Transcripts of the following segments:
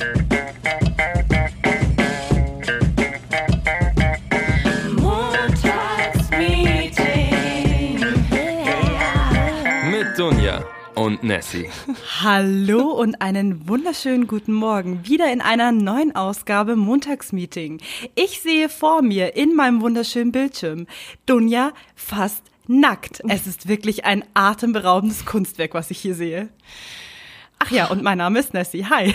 Mit Dunja und Nessie. Hallo und einen wunderschönen guten Morgen. Wieder in einer neuen Ausgabe Montagsmeeting. Ich sehe vor mir in meinem wunderschönen Bildschirm Dunja fast nackt. Es ist wirklich ein atemberaubendes Kunstwerk, was ich hier sehe. Ach ja, und mein Name ist Nessie. Hi.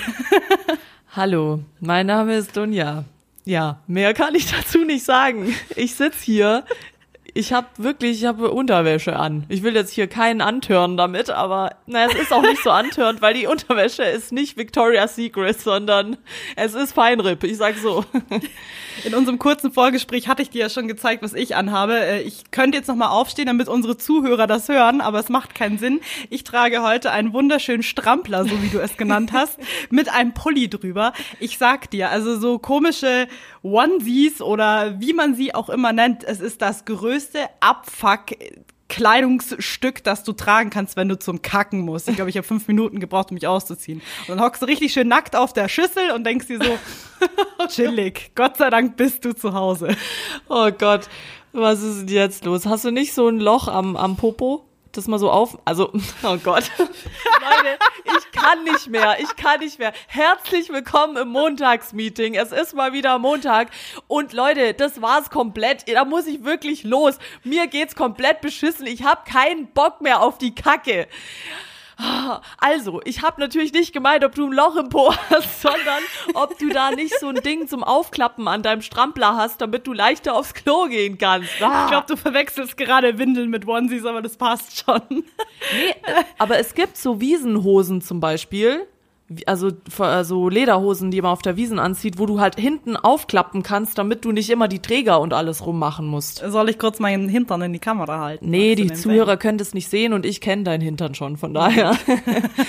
Hallo, mein Name ist Dunja. Ja, mehr kann ich dazu nicht sagen. Ich sitz hier. Ich habe wirklich, ich habe Unterwäsche an. Ich will jetzt hier keinen antören damit, aber na, es ist auch nicht so antörend, weil die Unterwäsche ist nicht Victoria's Secret, sondern es ist Feinripp. Ich sag so. In unserem kurzen Vorgespräch hatte ich dir ja schon gezeigt, was ich anhabe. Äh, Ich könnte jetzt noch mal aufstehen, damit unsere Zuhörer das hören, aber es macht keinen Sinn. Ich trage heute einen wunderschönen Strampler, so wie du es genannt hast, mit einem Pulli drüber. Ich sag dir, also so komische Onesies oder wie man sie auch immer nennt, es ist das größte Abfuck Kleidungsstück, das du tragen kannst, wenn du zum Kacken musst. Ich glaube, ich habe fünf Minuten gebraucht, um mich auszuziehen. Und dann hockst du richtig schön nackt auf der Schüssel und denkst dir so, chillig, Gott sei Dank bist du zu Hause. Oh Gott, was ist denn jetzt los? Hast du nicht so ein Loch am, am Popo? Das mal so auf, also, oh Gott. Leute, ich kann nicht mehr, ich kann nicht mehr. Herzlich willkommen im Montagsmeeting. Es ist mal wieder Montag. Und Leute, das war's komplett. Da muss ich wirklich los. Mir geht's komplett beschissen. Ich habe keinen Bock mehr auf die Kacke. Also, ich habe natürlich nicht gemeint, ob du ein Loch im Po hast, sondern ob du da nicht so ein Ding zum Aufklappen an deinem Strampler hast, damit du leichter aufs Klo gehen kannst. Ah. Ich glaube, du verwechselst gerade Windeln mit Onesies, aber das passt schon. Nee, aber es gibt so Wiesenhosen zum Beispiel. Also so Lederhosen, die man auf der Wiesen anzieht, wo du halt hinten aufklappen kannst, damit du nicht immer die Träger und alles rummachen musst. Soll ich kurz meinen Hintern in die Kamera halten? Nee, die Zuhörer können das nicht sehen und ich kenne deinen Hintern schon, von daher.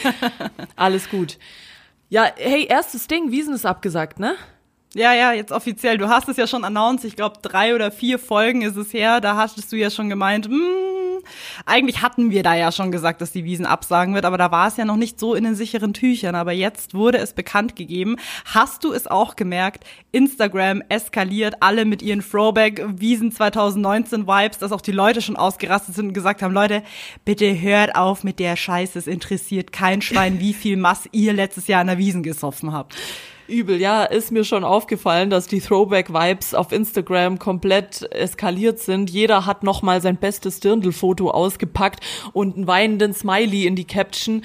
Alles gut. Ja, hey, erstes Ding, Wiesen ist abgesagt, ne? Ja, ja, jetzt offiziell. Du hast es ja schon announced. Ich glaube, drei oder vier Folgen ist es her. Da hattest du ja schon gemeint, hm, eigentlich hatten wir da ja schon gesagt, dass die Wiesen absagen wird, aber da war es ja noch nicht so in den sicheren Tüchern. Aber jetzt wurde es bekannt gegeben. Hast du es auch gemerkt? Instagram eskaliert, alle mit ihren Throwback-Wiesen 2019 Vibes, dass auch die Leute schon ausgerastet sind und gesagt haben, Leute, bitte hört auf mit der Scheiße. Es interessiert kein Schwein, wie viel Mass ihr letztes Jahr an der Wiesen gesoffen habt. Übel, ja, ist mir schon aufgefallen, dass die Throwback-Vibes auf Instagram komplett eskaliert sind. Jeder hat nochmal sein bestes Dirndl-Foto ausgepackt und einen weinenden Smiley in die Caption.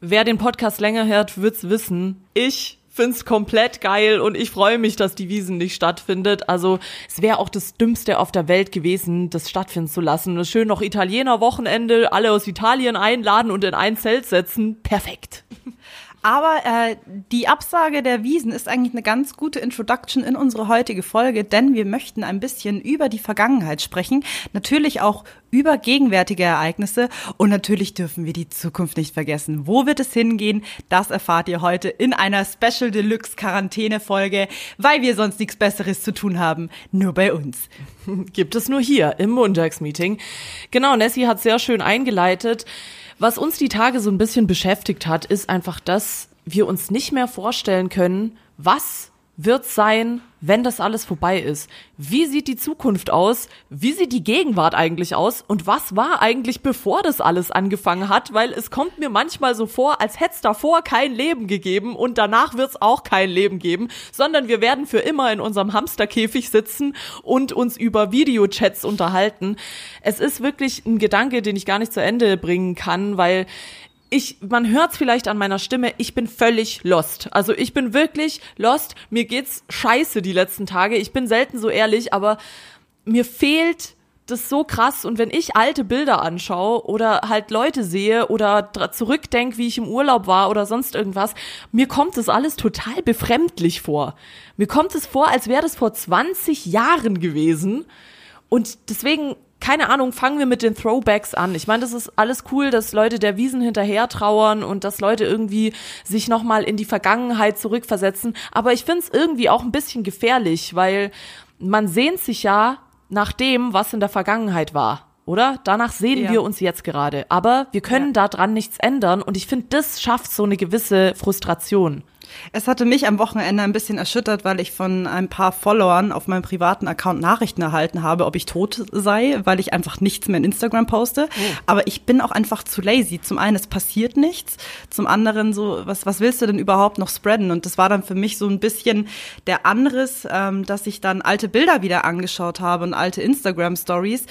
Wer den Podcast länger hört, wird's wissen. Ich find's komplett geil und ich freue mich, dass die Wiesen nicht stattfindet. Also es wäre auch das Dümmste auf der Welt gewesen, das stattfinden zu lassen. Schön noch Italiener-Wochenende, alle aus Italien einladen und in ein Zelt setzen. Perfekt. Aber äh, die Absage der Wiesen ist eigentlich eine ganz gute Introduction in unsere heutige Folge, denn wir möchten ein bisschen über die Vergangenheit sprechen, natürlich auch über gegenwärtige Ereignisse und natürlich dürfen wir die Zukunft nicht vergessen. Wo wird es hingehen? Das erfahrt ihr heute in einer Special Deluxe Quarantäne Folge, weil wir sonst nichts Besseres zu tun haben, nur bei uns. gibt es nur hier im Montagsmeeting. Genau, Nessie hat sehr schön eingeleitet. Was uns die Tage so ein bisschen beschäftigt hat, ist einfach, dass wir uns nicht mehr vorstellen können, was wird sein, wenn das alles vorbei ist? Wie sieht die Zukunft aus? Wie sieht die Gegenwart eigentlich aus? Und was war eigentlich, bevor das alles angefangen hat? Weil es kommt mir manchmal so vor, als hätte es davor kein Leben gegeben und danach wird es auch kein Leben geben, sondern wir werden für immer in unserem Hamsterkäfig sitzen und uns über Videochats unterhalten. Es ist wirklich ein Gedanke, den ich gar nicht zu Ende bringen kann, weil ich, man hört's vielleicht an meiner Stimme, ich bin völlig lost. Also ich bin wirklich lost. Mir geht's scheiße die letzten Tage. Ich bin selten so ehrlich, aber mir fehlt das so krass. Und wenn ich alte Bilder anschaue oder halt Leute sehe oder dra- zurückdenk, wie ich im Urlaub war oder sonst irgendwas, mir kommt das alles total befremdlich vor. Mir kommt es vor, als wäre das vor 20 Jahren gewesen. Und deswegen, keine Ahnung, fangen wir mit den Throwbacks an. Ich meine, das ist alles cool, dass Leute der Wiesen hinterher trauern und dass Leute irgendwie sich nochmal in die Vergangenheit zurückversetzen. Aber ich finde es irgendwie auch ein bisschen gefährlich, weil man sehnt sich ja nach dem, was in der Vergangenheit war. Oder? Danach sehen Ja. wir uns jetzt gerade. Aber wir können Ja. daran nichts ändern und ich finde, das schafft so eine gewisse Frustration. Es hatte mich am Wochenende ein bisschen erschüttert, weil ich von ein paar Followern auf meinem privaten Account Nachrichten erhalten habe, ob ich tot sei, weil ich einfach nichts mehr in Instagram poste. Oh. Aber ich bin auch einfach zu lazy. Zum einen, es passiert nichts. Zum anderen, so, was, was willst du denn überhaupt noch spreaden? Und das war dann für mich so ein bisschen der Anriss, ähm, dass ich dann alte Bilder wieder angeschaut habe und alte Instagram Stories.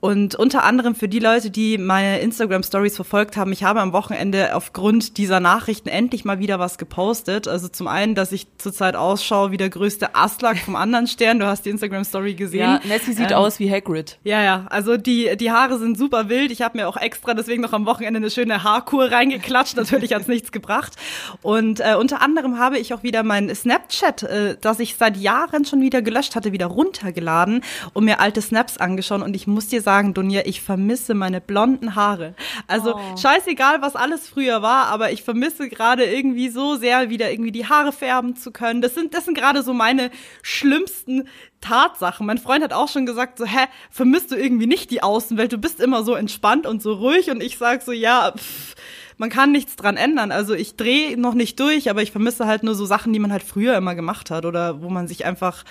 Und unter anderem für die Leute, die meine Instagram Stories verfolgt haben, ich habe am Wochenende aufgrund dieser Nachrichten endlich mal wieder was gepostet Also zum einen, dass ich zurzeit ausschaue wie der größte Aslak vom anderen Stern. Du hast die Instagram-Story gesehen. Ja, Nessie sieht ähm, aus wie Hagrid. Ja, ja. Also die, die Haare sind super wild. Ich habe mir auch extra deswegen noch am Wochenende eine schöne Haarkur reingeklatscht. Natürlich hat's nichts gebracht. Und äh, unter anderem habe ich auch wieder mein Snapchat, äh, das ich seit Jahren schon wieder gelöscht hatte, wieder runtergeladen und mir alte Snaps angeschaut. Und ich muss dir sagen, Dunja, ich vermisse meine blonden Haare. Also oh. scheißegal, was alles früher war, aber ich vermisse gerade irgendwie so sehr wieder irgendwie die Haare färben zu können. Das sind, das sind gerade so meine schlimmsten Tatsachen. Mein Freund hat auch schon gesagt, so, hä, vermisst du irgendwie nicht die Außenwelt? Du bist immer so entspannt und so ruhig. Und ich sag so, ja, pff, man kann nichts dran ändern. Also ich drehe noch nicht durch, aber ich vermisse halt nur so Sachen, die man halt früher immer gemacht hat oder wo man sich einfach,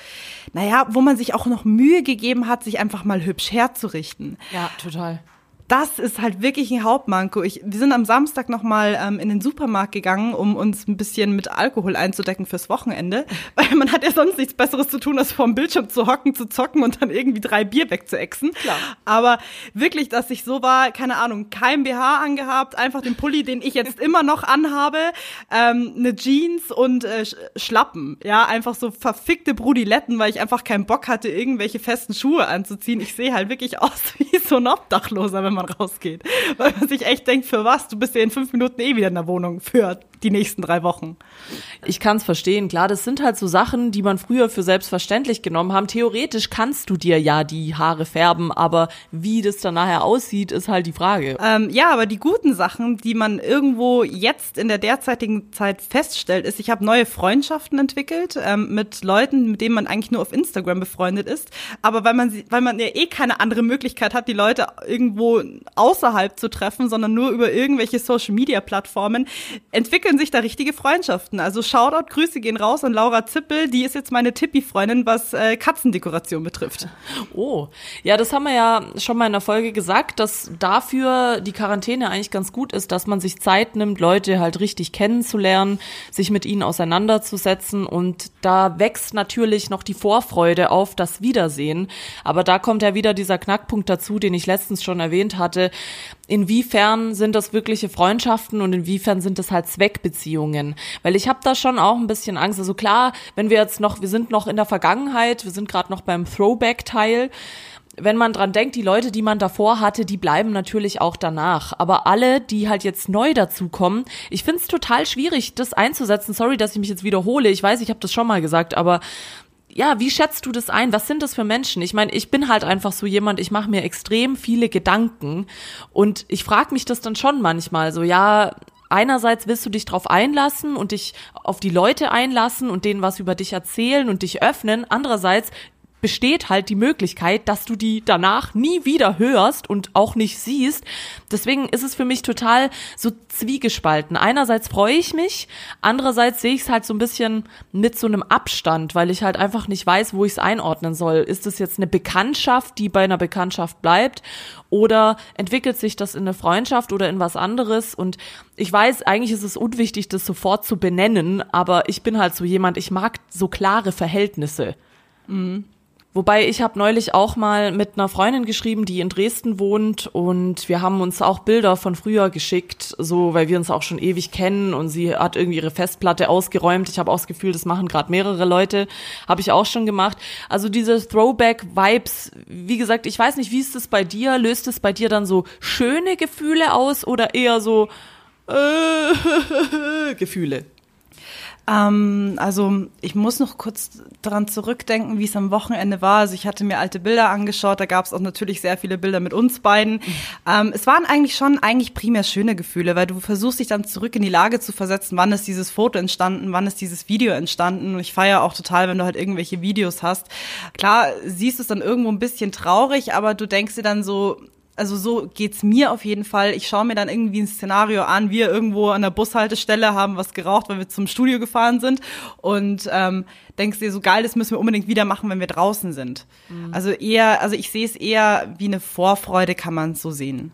naja, wo man sich auch noch Mühe gegeben hat, sich einfach mal hübsch herzurichten. Ja, total das ist halt wirklich ein Hauptmanko. Ich, wir sind am Samstag nochmal ähm, in den Supermarkt gegangen, um uns ein bisschen mit Alkohol einzudecken fürs Wochenende. Weil man hat ja sonst nichts Besseres zu tun, als vor dem Bildschirm zu hocken, zu zocken und dann irgendwie drei Bier wegzuexen. Klar. Aber wirklich, dass ich so war, keine Ahnung, kein BH angehabt, einfach den Pulli, den ich jetzt immer noch anhabe, ähm, eine Jeans und äh, Schlappen. Ja, einfach so verfickte Brudiletten, weil ich einfach keinen Bock hatte, irgendwelche festen Schuhe anzuziehen. Ich sehe halt wirklich aus wie so ein Obdachloser, wenn man rausgeht. Weil man sich echt denkt, für was? Du bist ja in fünf Minuten eh wieder in der Wohnung für die nächsten drei Wochen. Ich kann es verstehen. Klar, das sind halt so Sachen, die man früher für selbstverständlich genommen haben. Theoretisch kannst du dir ja die Haare färben, aber wie das dann nachher aussieht, ist halt die Frage. Ähm, ja, aber die guten Sachen, die man irgendwo jetzt in der derzeitigen Zeit feststellt, ist, ich habe neue Freundschaften entwickelt ähm, mit Leuten, mit denen man eigentlich nur auf Instagram befreundet ist. Aber weil man, weil man ja eh keine andere Möglichkeit hat, die Leute irgendwo außerhalb zu treffen, sondern nur über irgendwelche Social-Media-Plattformen, entwickeln sich da richtige Freundschaften. Also Shoutout, Grüße gehen raus an Laura Zippel, die ist jetzt meine Tippi-Freundin, was äh, Katzendekoration betrifft. Oh, ja, das haben wir ja schon mal in der Folge gesagt, dass dafür die Quarantäne eigentlich ganz gut ist, dass man sich Zeit nimmt, Leute halt richtig kennenzulernen, sich mit ihnen auseinanderzusetzen und da wächst natürlich noch die Vorfreude auf das Wiedersehen. Aber da kommt ja wieder dieser Knackpunkt dazu, den ich letztens schon erwähnt hatte, inwiefern sind das wirkliche Freundschaften und inwiefern sind das halt Zweckbeziehungen? Weil ich habe da schon auch ein bisschen Angst. Also klar, wenn wir jetzt noch, wir sind noch in der Vergangenheit, wir sind gerade noch beim Throwback-Teil wenn man dran denkt, die Leute, die man davor hatte, die bleiben natürlich auch danach. Aber alle, die halt jetzt neu dazukommen, ich find's total schwierig, das einzusetzen. Sorry, dass ich mich jetzt wiederhole. Ich weiß, ich habe das schon mal gesagt, aber ja, wie schätzt du das ein? Was sind das für Menschen? Ich meine, ich bin halt einfach so jemand, ich mache mir extrem viele Gedanken und ich frage mich das dann schon manchmal so, ja, einerseits willst du dich drauf einlassen und dich auf die Leute einlassen und denen was über dich erzählen und dich öffnen. Andererseits besteht halt die Möglichkeit, dass du die danach nie wieder hörst und auch nicht siehst. Deswegen ist es für mich total so zwiegespalten. Einerseits freue ich mich, andererseits sehe ich es halt so ein bisschen mit so einem Abstand, weil ich halt einfach nicht weiß, wo ich es einordnen soll. Ist es jetzt eine Bekanntschaft, die bei einer Bekanntschaft bleibt oder entwickelt sich das in eine Freundschaft oder in was anderes? Und ich weiß, eigentlich ist es unwichtig, das sofort zu benennen, aber ich bin halt so jemand, ich mag so klare Verhältnisse. Mhm. Wobei ich habe neulich auch mal mit einer Freundin geschrieben, die in Dresden wohnt und wir haben uns auch Bilder von früher geschickt, so weil wir uns auch schon ewig kennen und sie hat irgendwie ihre Festplatte ausgeräumt. Ich habe auch das Gefühl, das machen gerade mehrere Leute, habe ich auch schon gemacht. Also diese Throwback Vibes, wie gesagt, ich weiß nicht, wie ist es bei dir? Löst es bei dir dann so schöne Gefühle aus oder eher so äh, Gefühle? Ähm, also ich muss noch kurz daran zurückdenken, wie es am Wochenende war. Also ich hatte mir alte Bilder angeschaut, da gab es auch natürlich sehr viele Bilder mit uns beiden. Mhm. Ähm, es waren eigentlich schon eigentlich primär schöne Gefühle, weil du versuchst dich dann zurück in die Lage zu versetzen, wann ist dieses Foto entstanden, wann ist dieses Video entstanden. Und ich feiere auch total, wenn du halt irgendwelche Videos hast. Klar, siehst du es dann irgendwo ein bisschen traurig, aber du denkst dir dann so, also so geht's mir auf jeden Fall. Ich schaue mir dann irgendwie ein Szenario an, wir irgendwo an der Bushaltestelle haben was geraucht, weil wir zum Studio gefahren sind und ähm, denkst dir so geil, das müssen wir unbedingt wieder machen, wenn wir draußen sind. Mhm. Also eher, also ich sehe es eher wie eine Vorfreude, kann man so sehen.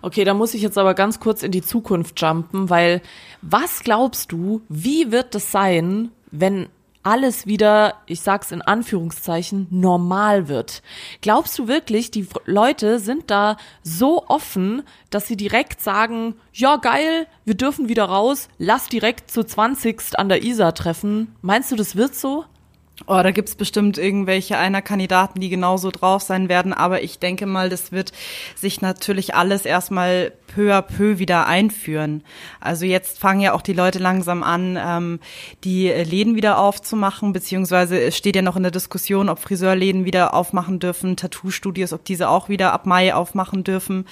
Okay, da muss ich jetzt aber ganz kurz in die Zukunft jumpen, weil was glaubst du, wie wird es sein, wenn alles wieder, ich sag's in Anführungszeichen, normal wird. Glaubst du wirklich, die Leute sind da so offen, dass sie direkt sagen, ja geil, wir dürfen wieder raus, lass direkt zu 20. an der Isar treffen? Meinst du, das wird so? Oh, da gibt's bestimmt irgendwelche einer Kandidaten, die genauso drauf sein werden, aber ich denke mal, das wird sich natürlich alles erstmal peu à peu wieder einführen. Also jetzt fangen ja auch die Leute langsam an, ähm, die Läden wieder aufzumachen, beziehungsweise es steht ja noch in der Diskussion, ob Friseurläden wieder aufmachen dürfen, Tattoo-Studios, ob diese auch wieder ab Mai aufmachen dürfen.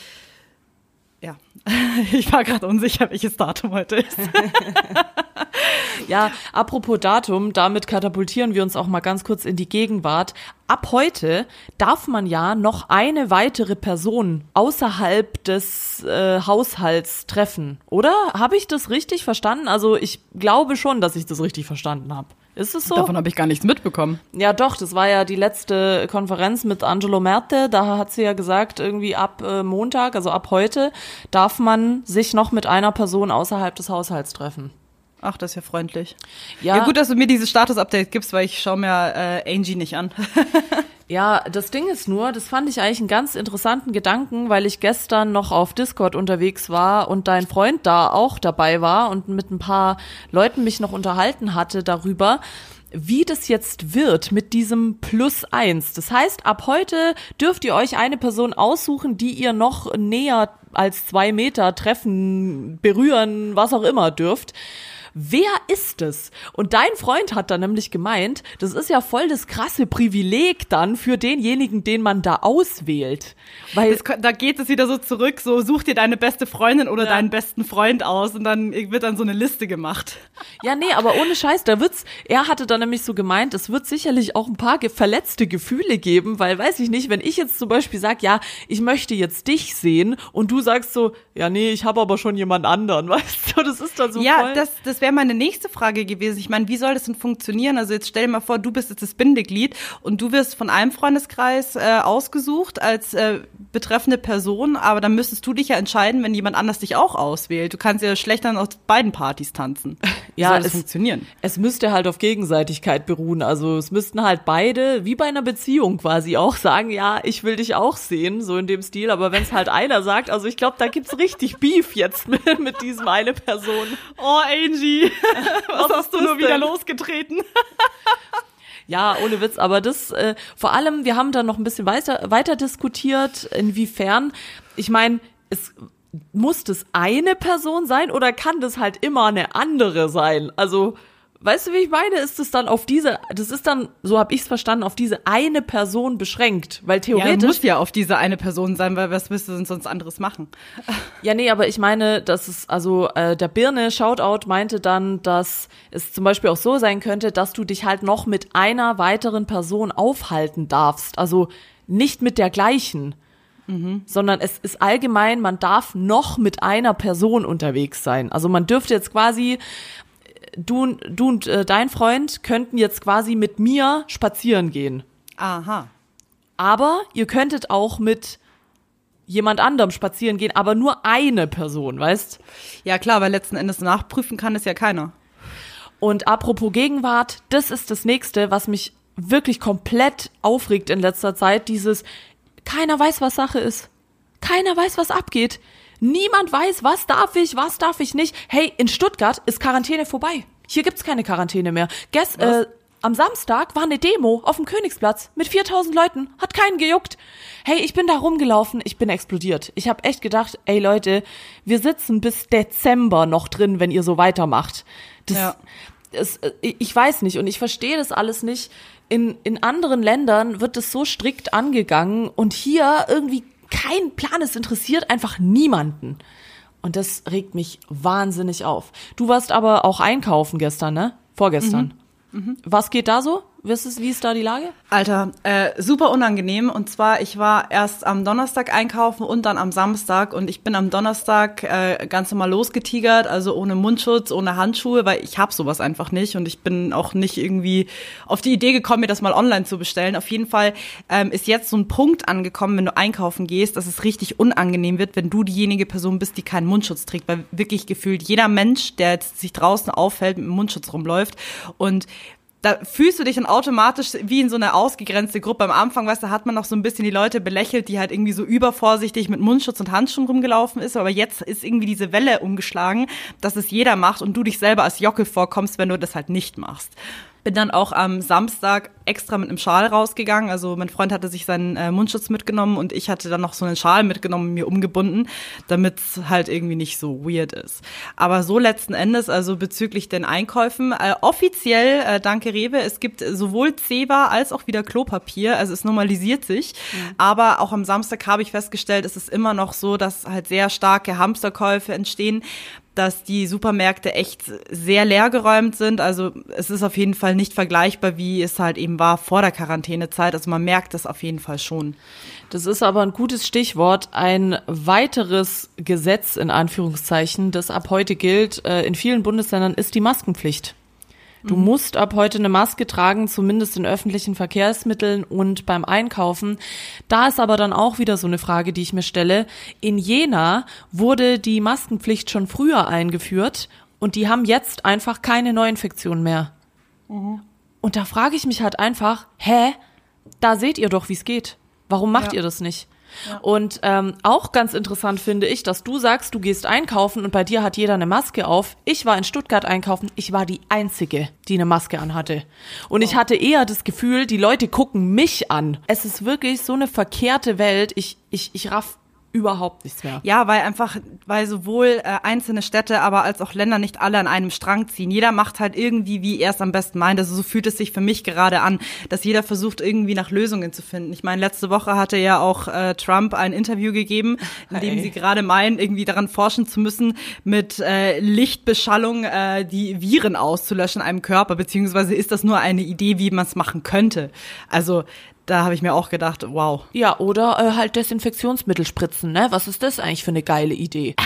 Ich war gerade unsicher, welches Datum heute ist. ja, apropos Datum, damit katapultieren wir uns auch mal ganz kurz in die Gegenwart. Ab heute darf man ja noch eine weitere Person außerhalb des äh, Haushalts treffen, oder? Habe ich das richtig verstanden? Also ich glaube schon, dass ich das richtig verstanden habe. Ist es so? Davon habe ich gar nichts mitbekommen. Ja, doch, das war ja die letzte Konferenz mit Angelo Merte. Da hat sie ja gesagt, irgendwie ab äh, Montag, also ab heute, darf man sich noch mit einer Person außerhalb des Haushalts treffen. Ach, das ist ja freundlich. Ja, ja gut, dass du mir dieses Status-Update gibst, weil ich schaue mir äh, Angie nicht an. ja, das Ding ist nur, das fand ich eigentlich einen ganz interessanten Gedanken, weil ich gestern noch auf Discord unterwegs war und dein Freund da auch dabei war und mit ein paar Leuten mich noch unterhalten hatte darüber wie das jetzt wird mit diesem Plus eins. Das heißt, ab heute dürft ihr euch eine Person aussuchen, die ihr noch näher als zwei Meter treffen, berühren, was auch immer dürft wer ist es? Und dein Freund hat dann nämlich gemeint, das ist ja voll das krasse Privileg dann für denjenigen, den man da auswählt. Weil das, da geht es wieder so zurück, so such dir deine beste Freundin oder ja. deinen besten Freund aus und dann wird dann so eine Liste gemacht. Ja, nee, aber ohne Scheiß, da wird's, er hatte dann nämlich so gemeint, es wird sicherlich auch ein paar verletzte Gefühle geben, weil weiß ich nicht, wenn ich jetzt zum Beispiel sag, ja, ich möchte jetzt dich sehen und du sagst so, ja, nee, ich habe aber schon jemand anderen, weißt du, das ist dann so Ja, voll. das, das wäre meine nächste Frage gewesen. Ich meine, wie soll das denn funktionieren? Also jetzt stell dir mal vor, du bist jetzt das Bindeglied und du wirst von einem Freundeskreis äh, ausgesucht als äh, betreffende Person, aber dann müsstest du dich ja entscheiden, wenn jemand anders dich auch auswählt. Du kannst ja schlecht dann auf beiden Partys tanzen. Wie ja, soll das es, funktionieren? Es müsste halt auf Gegenseitigkeit beruhen. Also es müssten halt beide, wie bei einer Beziehung quasi, auch sagen, ja, ich will dich auch sehen, so in dem Stil. Aber wenn es halt einer sagt, also ich glaube, da gibt's richtig Beef jetzt mit, mit diesem eine Person. Oh, Angie, was, was hast du nur wieder losgetreten? Ja, ohne Witz, aber das äh, vor allem, wir haben da noch ein bisschen weiter, weiter diskutiert, inwiefern, ich meine, es muss das eine Person sein oder kann das halt immer eine andere sein? Also Weißt du, wie ich meine? Ist es dann auf diese, das ist dann, so habe ich es verstanden, auf diese eine Person beschränkt, weil theoretisch ja, muss ja auf diese eine Person sein, weil was denn sonst anderes machen? Ja, nee, aber ich meine, dass es also äh, der Birne Shoutout meinte dann, dass es zum Beispiel auch so sein könnte, dass du dich halt noch mit einer weiteren Person aufhalten darfst, also nicht mit der gleichen. Mhm. sondern es ist allgemein, man darf noch mit einer Person unterwegs sein. Also man dürfte jetzt quasi, du, du und äh, dein Freund könnten jetzt quasi mit mir spazieren gehen. Aha. Aber ihr könntet auch mit jemand anderem spazieren gehen, aber nur eine Person, weißt? Ja klar, weil letzten Endes nachprüfen kann es ja keiner. Und apropos Gegenwart, das ist das nächste, was mich wirklich komplett aufregt in letzter Zeit, dieses keiner weiß, was Sache ist. Keiner weiß, was abgeht. Niemand weiß, was darf ich, was darf ich nicht. Hey, in Stuttgart ist Quarantäne vorbei. Hier gibt's keine Quarantäne mehr. Gest, äh, am Samstag war eine Demo auf dem Königsplatz mit 4000 Leuten, hat keinen gejuckt. Hey, ich bin da rumgelaufen, ich bin explodiert. Ich habe echt gedacht, ey Leute, wir sitzen bis Dezember noch drin, wenn ihr so weitermacht. Das, ja. das, äh, ich weiß nicht und ich verstehe das alles nicht. In, in anderen Ländern wird es so strikt angegangen und hier irgendwie kein Plan, es interessiert einfach niemanden. Und das regt mich wahnsinnig auf. Du warst aber auch einkaufen gestern, ne? Vorgestern. Mhm. Mhm. Was geht da so? Was ist, wie ist da die Lage? Alter, äh, super unangenehm. Und zwar, ich war erst am Donnerstag einkaufen und dann am Samstag. Und ich bin am Donnerstag äh, ganz normal losgetigert, also ohne Mundschutz, ohne Handschuhe, weil ich habe sowas einfach nicht. Und ich bin auch nicht irgendwie auf die Idee gekommen, mir das mal online zu bestellen. Auf jeden Fall ähm, ist jetzt so ein Punkt angekommen, wenn du einkaufen gehst, dass es richtig unangenehm wird, wenn du diejenige Person bist, die keinen Mundschutz trägt. Weil wirklich gefühlt jeder Mensch, der jetzt sich draußen auffällt, mit dem Mundschutz rumläuft. Und da fühlst du dich dann automatisch wie in so einer ausgegrenzte Gruppe. Am Anfang, weißt du, hat man noch so ein bisschen die Leute belächelt, die halt irgendwie so übervorsichtig mit Mundschutz und Handschuhen rumgelaufen ist. Aber jetzt ist irgendwie diese Welle umgeschlagen, dass es jeder macht und du dich selber als Jockel vorkommst, wenn du das halt nicht machst. Bin dann auch am Samstag extra mit einem Schal rausgegangen. Also mein Freund hatte sich seinen äh, Mundschutz mitgenommen und ich hatte dann noch so einen Schal mitgenommen, mir umgebunden, damit es halt irgendwie nicht so weird ist. Aber so letzten Endes, also bezüglich den Einkäufen, äh, offiziell, äh, danke Rewe, es gibt sowohl Zeba als auch wieder Klopapier. Also es normalisiert sich. Mhm. Aber auch am Samstag habe ich festgestellt, es ist immer noch so, dass halt sehr starke Hamsterkäufe entstehen dass die Supermärkte echt sehr leergeräumt sind. Also es ist auf jeden Fall nicht vergleichbar, wie es halt eben war vor der Quarantänezeit. Also man merkt das auf jeden Fall schon. Das ist aber ein gutes Stichwort. Ein weiteres Gesetz in Anführungszeichen, das ab heute gilt äh, in vielen Bundesländern, ist die Maskenpflicht. Du mhm. musst ab heute eine Maske tragen, zumindest in öffentlichen Verkehrsmitteln und beim Einkaufen. Da ist aber dann auch wieder so eine Frage, die ich mir stelle. In Jena wurde die Maskenpflicht schon früher eingeführt und die haben jetzt einfach keine Neuinfektion mehr. Mhm. Und da frage ich mich halt einfach, hä? Da seht ihr doch, wie es geht. Warum macht ja. ihr das nicht? Und ähm, auch ganz interessant finde ich, dass du sagst, du gehst einkaufen und bei dir hat jeder eine Maske auf. Ich war in Stuttgart einkaufen, ich war die Einzige, die eine Maske anhatte. Und oh. ich hatte eher das Gefühl, die Leute gucken mich an. Es ist wirklich so eine verkehrte Welt. Ich, ich, ich raff überhaupt nichts mehr. Ja, weil einfach, weil sowohl äh, einzelne Städte, aber als auch Länder nicht alle an einem Strang ziehen. Jeder macht halt irgendwie, wie er es am besten meint. Also so fühlt es sich für mich gerade an, dass jeder versucht, irgendwie nach Lösungen zu finden. Ich meine, letzte Woche hatte ja auch äh, Trump ein Interview gegeben, in dem hey. sie gerade meinen, irgendwie daran forschen zu müssen, mit äh, Lichtbeschallung äh, die Viren auszulöschen in einem Körper, beziehungsweise ist das nur eine Idee, wie man es machen könnte. Also da habe ich mir auch gedacht, wow. Ja, oder äh, halt Desinfektionsmittel spritzen, ne? Was ist das eigentlich für eine geile Idee?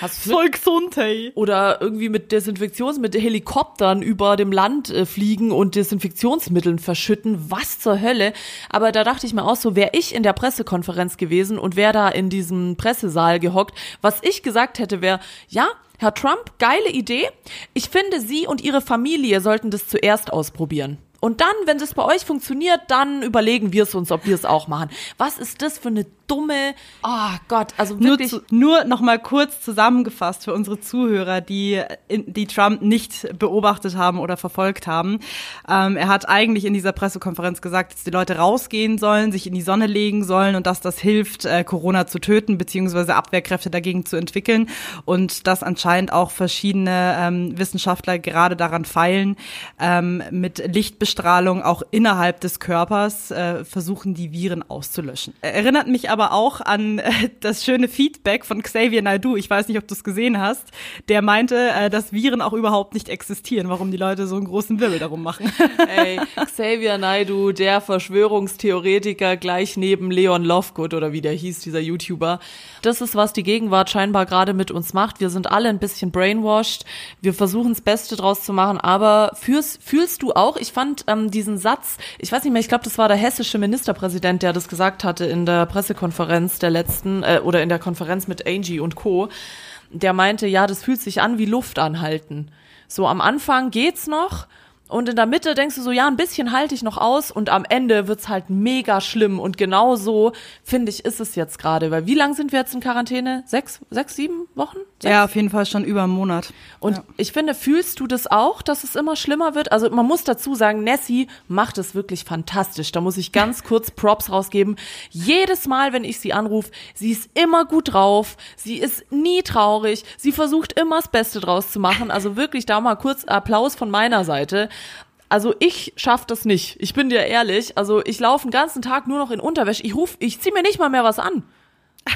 Hast du Voll gesund, hey. Oder irgendwie mit Desinfektionsmittel Helikoptern über dem Land äh, fliegen und Desinfektionsmitteln verschütten. Was zur Hölle? Aber da dachte ich mir auch so, wäre ich in der Pressekonferenz gewesen und wäre da in diesem Pressesaal gehockt, was ich gesagt hätte, wäre, ja, Herr Trump, geile Idee. Ich finde, Sie und Ihre Familie sollten das zuerst ausprobieren. Und dann, wenn es bei euch funktioniert, dann überlegen wir es uns, ob wir es auch machen. Was ist das für eine dumme, oh Gott, also wirklich. Nur, zu, nur noch mal kurz zusammengefasst für unsere Zuhörer, die, die Trump nicht beobachtet haben oder verfolgt haben. Ähm, er hat eigentlich in dieser Pressekonferenz gesagt, dass die Leute rausgehen sollen, sich in die Sonne legen sollen und dass das hilft, äh, Corona zu töten, beziehungsweise Abwehrkräfte dagegen zu entwickeln. Und dass anscheinend auch verschiedene ähm, Wissenschaftler gerade daran feilen, ähm, mit Lichtbestrahlung auch innerhalb des Körpers äh, versuchen, die Viren auszulöschen. Erinnert mich aber aber auch an äh, das schöne Feedback von Xavier Naidu. Ich weiß nicht, ob du es gesehen hast. Der meinte, äh, dass Viren auch überhaupt nicht existieren, warum die Leute so einen großen Wirbel darum machen. Ey, Xavier Naidu, der Verschwörungstheoretiker gleich neben Leon Lovegood oder wie der hieß, dieser YouTuber. Das ist, was die Gegenwart scheinbar gerade mit uns macht. Wir sind alle ein bisschen brainwashed. Wir versuchen das Beste draus zu machen, aber fühlst, fühlst du auch, ich fand ähm, diesen Satz, ich weiß nicht mehr, ich glaube, das war der hessische Ministerpräsident, der das gesagt hatte in der Pressekonferenz, Pressekonferenz der letzten äh, oder in der Konferenz mit Angie und Co. Der meinte, ja, das fühlt sich an wie Luft anhalten. So am Anfang geht's noch und in der Mitte denkst du so, ja, ein bisschen halte ich noch aus und am Ende wird's halt mega schlimm. Und genau so, finde ich, ist es jetzt gerade. Weil wie lang sind wir jetzt in Quarantäne? Sechs, sechs, sieben Wochen? Sechs? Ja, auf jeden Fall schon über einen Monat. Und ja. ich finde, fühlst du das auch, dass es immer schlimmer wird? Also man muss dazu sagen, Nessie macht es wirklich fantastisch. Da muss ich ganz kurz Props rausgeben. Jedes Mal, wenn ich sie anrufe, sie ist immer gut drauf. Sie ist nie traurig. Sie versucht immer das Beste draus zu machen. Also wirklich da mal kurz Applaus von meiner Seite. Also ich schaff das nicht. Ich bin dir ehrlich. Also ich laufe den ganzen Tag nur noch in Unterwäsche. Ich ruf, ich zieh mir nicht mal mehr was an.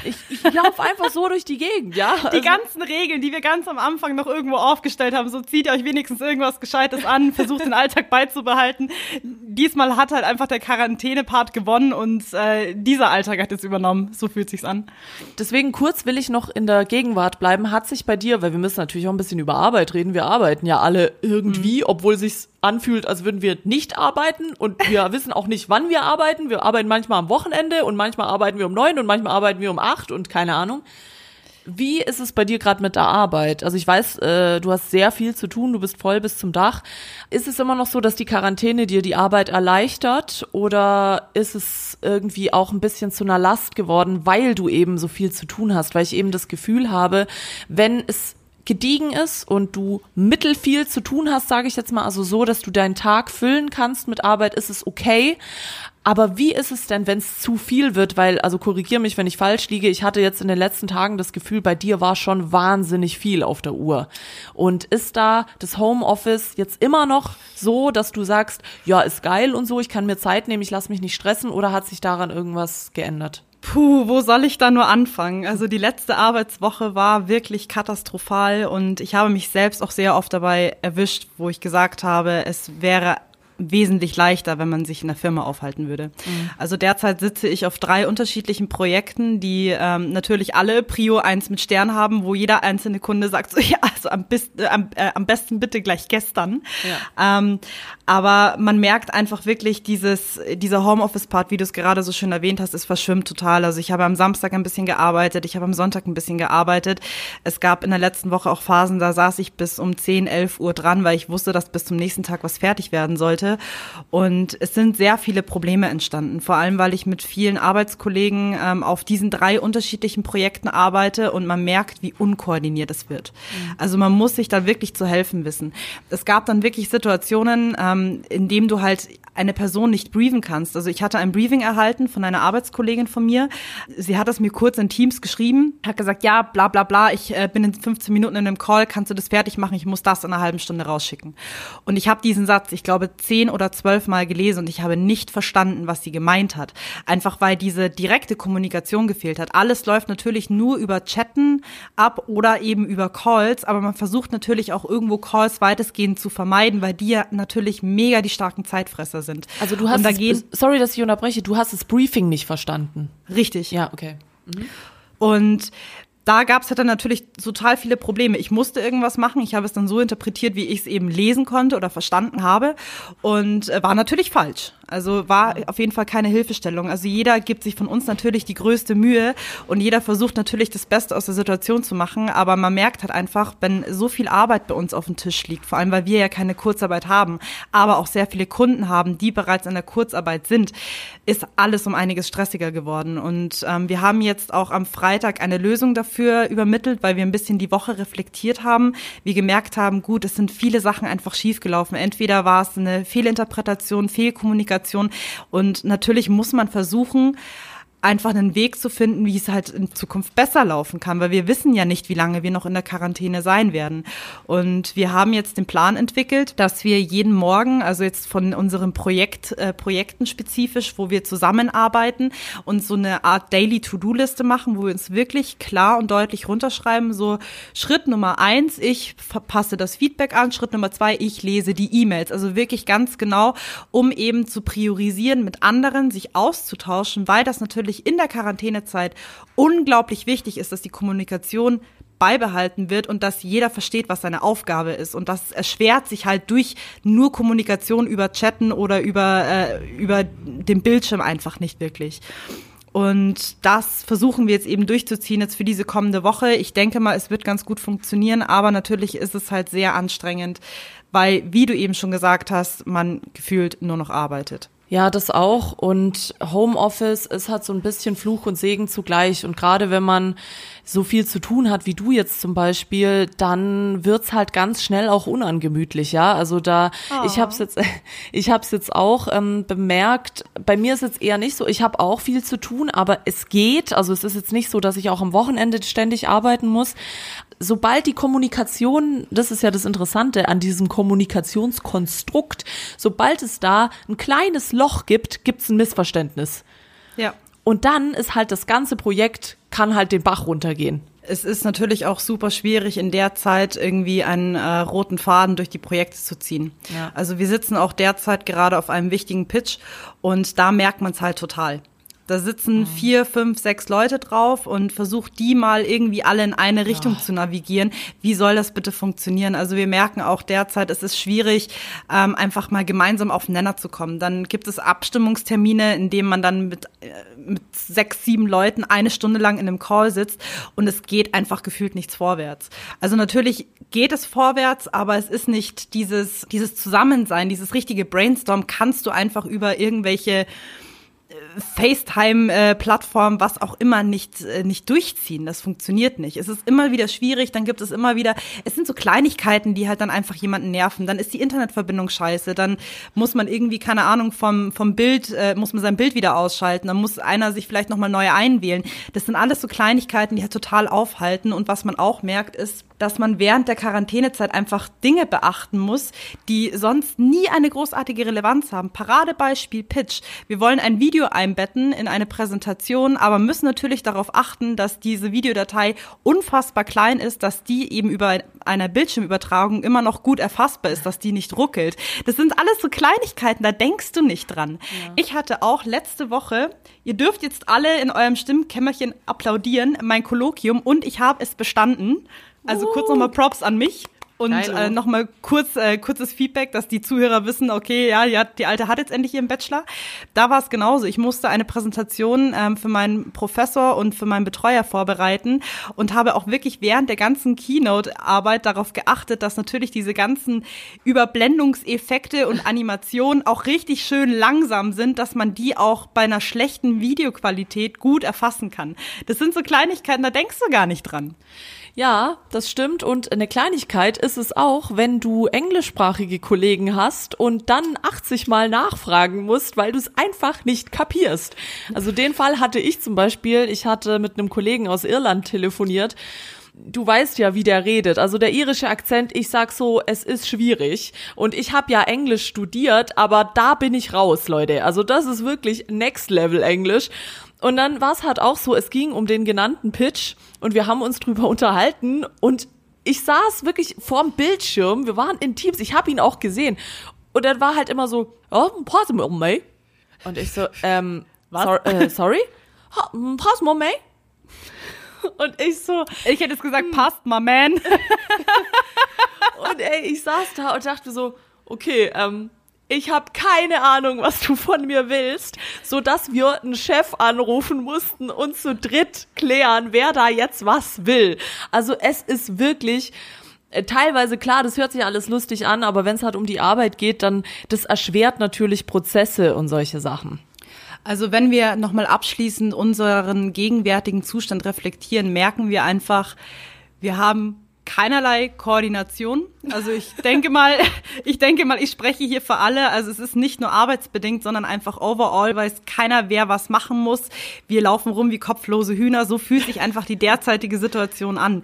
Ich, ich laufe einfach so durch die Gegend, ja. Die ganzen Regeln, die wir ganz am Anfang noch irgendwo aufgestellt haben, so zieht ihr euch wenigstens irgendwas Gescheites an, versucht den Alltag beizubehalten. Diesmal hat halt einfach der Quarantäne-Part gewonnen und äh, dieser Alltag hat jetzt übernommen. So fühlt sich's an. Deswegen kurz will ich noch in der Gegenwart bleiben. Hat sich bei dir, weil wir müssen natürlich auch ein bisschen über Arbeit reden. Wir arbeiten ja alle irgendwie, mhm. obwohl sich's anfühlt, als würden wir nicht arbeiten und wir wissen auch nicht, wann wir arbeiten. Wir arbeiten manchmal am Wochenende und manchmal arbeiten wir um neun und manchmal arbeiten wir um acht und keine Ahnung. Wie ist es bei dir gerade mit der Arbeit? Also ich weiß, äh, du hast sehr viel zu tun, du bist voll bis zum Dach. Ist es immer noch so, dass die Quarantäne dir die Arbeit erleichtert oder ist es irgendwie auch ein bisschen zu einer Last geworden, weil du eben so viel zu tun hast? Weil ich eben das Gefühl habe, wenn es gediegen ist und du mittelfiel zu tun hast, sage ich jetzt mal, also so, dass du deinen Tag füllen kannst mit Arbeit, ist es okay. Aber wie ist es denn, wenn es zu viel wird? Weil, also korrigier mich, wenn ich falsch liege. Ich hatte jetzt in den letzten Tagen das Gefühl, bei dir war schon wahnsinnig viel auf der Uhr. Und ist da das Homeoffice jetzt immer noch so, dass du sagst, ja, ist geil und so, ich kann mir Zeit nehmen, ich lasse mich nicht stressen, oder hat sich daran irgendwas geändert? Puh, wo soll ich da nur anfangen? Also die letzte Arbeitswoche war wirklich katastrophal und ich habe mich selbst auch sehr oft dabei erwischt, wo ich gesagt habe, es wäre wesentlich leichter, wenn man sich in der Firma aufhalten würde. Mhm. Also derzeit sitze ich auf drei unterschiedlichen Projekten, die ähm, natürlich alle Prio 1 mit Stern haben, wo jeder einzelne Kunde sagt, so, ja, also am, besten, äh, am, äh, am besten bitte gleich gestern. Ja. Ähm, aber man merkt einfach wirklich dieses, dieser Homeoffice-Part, wie du es gerade so schön erwähnt hast, ist verschwimmt total. Also ich habe am Samstag ein bisschen gearbeitet, ich habe am Sonntag ein bisschen gearbeitet. Es gab in der letzten Woche auch Phasen, da saß ich bis um 10, 11 Uhr dran, weil ich wusste, dass bis zum nächsten Tag was fertig werden sollte. Und es sind sehr viele Probleme entstanden, vor allem weil ich mit vielen Arbeitskollegen ähm, auf diesen drei unterschiedlichen Projekten arbeite und man merkt, wie unkoordiniert es wird. Mhm. Also man muss sich da wirklich zu helfen wissen. Es gab dann wirklich Situationen, ähm, in dem du halt eine Person nicht briefen kannst. Also ich hatte ein Briefing erhalten von einer Arbeitskollegin von mir. Sie hat das mir kurz in Teams geschrieben, hat gesagt, ja, bla bla bla, ich äh, bin in 15 Minuten in einem Call, kannst du das fertig machen? Ich muss das in einer halben Stunde rausschicken. Und ich habe diesen Satz, ich glaube, zehn oder zwölf Mal gelesen und ich habe nicht verstanden, was sie gemeint hat. Einfach weil diese direkte Kommunikation gefehlt hat. Alles läuft natürlich nur über Chatten ab oder eben über Calls, aber man versucht natürlich auch irgendwo Calls weitestgehend zu vermeiden, weil die ja natürlich mega die starken Zeitfresser sind. Also du hast, es, sorry, dass ich unterbreche, du hast das Briefing nicht verstanden. Richtig. Ja, okay. Mhm. Und da gab es halt dann natürlich total viele Probleme. Ich musste irgendwas machen. Ich habe es dann so interpretiert, wie ich es eben lesen konnte oder verstanden habe. Und äh, war natürlich falsch. Also war auf jeden Fall keine Hilfestellung. Also jeder gibt sich von uns natürlich die größte Mühe und jeder versucht natürlich das Beste aus der Situation zu machen. Aber man merkt halt einfach, wenn so viel Arbeit bei uns auf dem Tisch liegt, vor allem weil wir ja keine Kurzarbeit haben, aber auch sehr viele Kunden haben, die bereits in der Kurzarbeit sind, ist alles um einiges stressiger geworden. Und ähm, wir haben jetzt auch am Freitag eine Lösung dafür übermittelt, weil wir ein bisschen die Woche reflektiert haben. Wir gemerkt haben, gut, es sind viele Sachen einfach schiefgelaufen. Entweder war es eine Fehlinterpretation, Fehlkommunikation, Kommunikation. Und natürlich muss man versuchen, einfach einen Weg zu finden, wie es halt in Zukunft besser laufen kann, weil wir wissen ja nicht, wie lange wir noch in der Quarantäne sein werden. Und wir haben jetzt den Plan entwickelt, dass wir jeden Morgen, also jetzt von unserem Projekt, äh, Projekten spezifisch, wo wir zusammenarbeiten und so eine Art Daily To-Do-Liste machen, wo wir uns wirklich klar und deutlich runterschreiben, so Schritt Nummer eins, ich passe das Feedback an, Schritt Nummer zwei, ich lese die E-Mails, also wirklich ganz genau, um eben zu priorisieren, mit anderen sich auszutauschen, weil das natürlich natürlich in der Quarantänezeit unglaublich wichtig ist, dass die Kommunikation beibehalten wird und dass jeder versteht, was seine Aufgabe ist. Und das erschwert sich halt durch nur Kommunikation über Chatten oder über, äh, über den Bildschirm einfach nicht wirklich. Und das versuchen wir jetzt eben durchzuziehen jetzt für diese kommende Woche. Ich denke mal, es wird ganz gut funktionieren, aber natürlich ist es halt sehr anstrengend, weil, wie du eben schon gesagt hast, man gefühlt nur noch arbeitet. Ja, das auch. Und Homeoffice ist halt so ein bisschen Fluch und Segen zugleich. Und gerade wenn man so viel zu tun hat wie du jetzt zum Beispiel, dann wird's halt ganz schnell auch unangemütlich, ja. Also da, oh. ich habe jetzt, ich habe jetzt auch ähm, bemerkt. Bei mir ist jetzt eher nicht so. Ich habe auch viel zu tun, aber es geht. Also es ist jetzt nicht so, dass ich auch am Wochenende ständig arbeiten muss sobald die Kommunikation, das ist ja das Interessante an diesem Kommunikationskonstrukt, sobald es da ein kleines Loch gibt, gibt es ein Missverständnis. Ja. Und dann ist halt das ganze Projekt, kann halt den Bach runtergehen. Es ist natürlich auch super schwierig, in der Zeit irgendwie einen äh, roten Faden durch die Projekte zu ziehen. Ja. Also wir sitzen auch derzeit gerade auf einem wichtigen Pitch und da merkt man es halt total. Da sitzen Mhm. vier, fünf, sechs Leute drauf und versucht die mal irgendwie alle in eine Richtung zu navigieren. Wie soll das bitte funktionieren? Also wir merken auch derzeit, es ist schwierig, ähm, einfach mal gemeinsam auf den Nenner zu kommen. Dann gibt es Abstimmungstermine, in denen man dann mit, äh, mit sechs, sieben Leuten eine Stunde lang in einem Call sitzt und es geht einfach gefühlt nichts vorwärts. Also natürlich geht es vorwärts, aber es ist nicht dieses, dieses Zusammensein, dieses richtige Brainstorm kannst du einfach über irgendwelche FaceTime-Plattform, was auch immer, nicht, äh, nicht durchziehen. Das funktioniert nicht. Es ist immer wieder schwierig, dann gibt es immer wieder, es sind so Kleinigkeiten, die halt dann einfach jemanden nerven. Dann ist die Internetverbindung scheiße, dann muss man irgendwie, keine Ahnung, vom, vom Bild, äh, muss man sein Bild wieder ausschalten, dann muss einer sich vielleicht nochmal neu einwählen. Das sind alles so Kleinigkeiten, die halt total aufhalten. Und was man auch merkt, ist, dass man während der Quarantänezeit einfach Dinge beachten muss, die sonst nie eine großartige Relevanz haben. Paradebeispiel Pitch. Wir wollen ein Video einbetten in eine Präsentation, aber müssen natürlich darauf achten, dass diese Videodatei unfassbar klein ist, dass die eben über einer Bildschirmübertragung immer noch gut erfassbar ist, dass die nicht ruckelt. Das sind alles so Kleinigkeiten, da denkst du nicht dran. Ich hatte auch letzte Woche, ihr dürft jetzt alle in eurem Stimmkämmerchen applaudieren, mein Kolloquium und ich habe es bestanden. Also kurz nochmal Props an mich. Und äh, nochmal kurz, äh, kurzes Feedback, dass die Zuhörer wissen, okay, ja, die, hat, die Alte hat jetzt endlich ihren Bachelor. Da war es genauso. Ich musste eine Präsentation ähm, für meinen Professor und für meinen Betreuer vorbereiten und habe auch wirklich während der ganzen Keynote-Arbeit darauf geachtet, dass natürlich diese ganzen Überblendungseffekte und Animationen auch richtig schön langsam sind, dass man die auch bei einer schlechten Videoqualität gut erfassen kann. Das sind so Kleinigkeiten, da denkst du gar nicht dran. Ja, das stimmt. Und eine Kleinigkeit ist es auch, wenn du englischsprachige Kollegen hast und dann 80 Mal nachfragen musst, weil du es einfach nicht kapierst. Also den Fall hatte ich zum Beispiel. Ich hatte mit einem Kollegen aus Irland telefoniert. Du weißt ja, wie der redet. Also der irische Akzent, ich sag so, es ist schwierig. Und ich habe ja Englisch studiert, aber da bin ich raus, Leute. Also das ist wirklich Next Level Englisch. Und dann war es halt auch so, es ging um den genannten Pitch und wir haben uns drüber unterhalten und ich saß wirklich vorm Bildschirm, wir waren in Teams, ich habe ihn auch gesehen und dann war halt immer so, oh, pass mal, mate. Und ich so, ähm, Was? sor äh, sorry? Ha, Pass mal, mate. Und ich so, Ich hätte jetzt gesagt, passt, my man. und ey, ich saß da und dachte so, okay, ähm, ich habe keine Ahnung, was du von mir willst, so dass wir einen Chef anrufen mussten und zu dritt klären, wer da jetzt was will. Also es ist wirklich äh, teilweise klar, das hört sich alles lustig an, aber wenn es halt um die Arbeit geht, dann das erschwert natürlich Prozesse und solche Sachen. Also wenn wir nochmal abschließend unseren gegenwärtigen Zustand reflektieren, merken wir einfach, wir haben keinerlei Koordination. Also ich denke mal, ich denke mal, ich spreche hier für alle. Also es ist nicht nur arbeitsbedingt, sondern einfach overall, weiß keiner, wer was machen muss. Wir laufen rum wie kopflose Hühner. So fühlt sich einfach die derzeitige Situation an.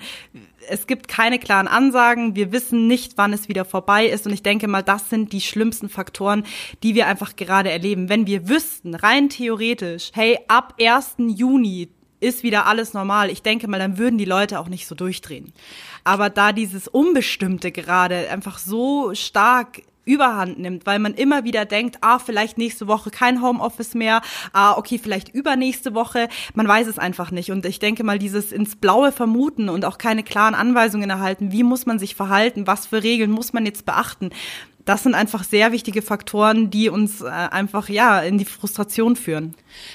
Es gibt keine klaren Ansagen. Wir wissen nicht, wann es wieder vorbei ist. Und ich denke mal, das sind die schlimmsten Faktoren, die wir einfach gerade erleben. Wenn wir wüssten, rein theoretisch, hey, ab 1. Juni ist wieder alles normal. Ich denke mal, dann würden die Leute auch nicht so durchdrehen. Aber da dieses Unbestimmte gerade einfach so stark überhand nimmt, weil man immer wieder denkt, ah, vielleicht nächste Woche kein Homeoffice mehr, ah, okay, vielleicht übernächste Woche, man weiß es einfach nicht. Und ich denke mal, dieses ins Blaue vermuten und auch keine klaren Anweisungen erhalten, wie muss man sich verhalten, was für Regeln muss man jetzt beachten, das sind einfach sehr wichtige Faktoren, die uns äh, einfach ja in die Frustration führen.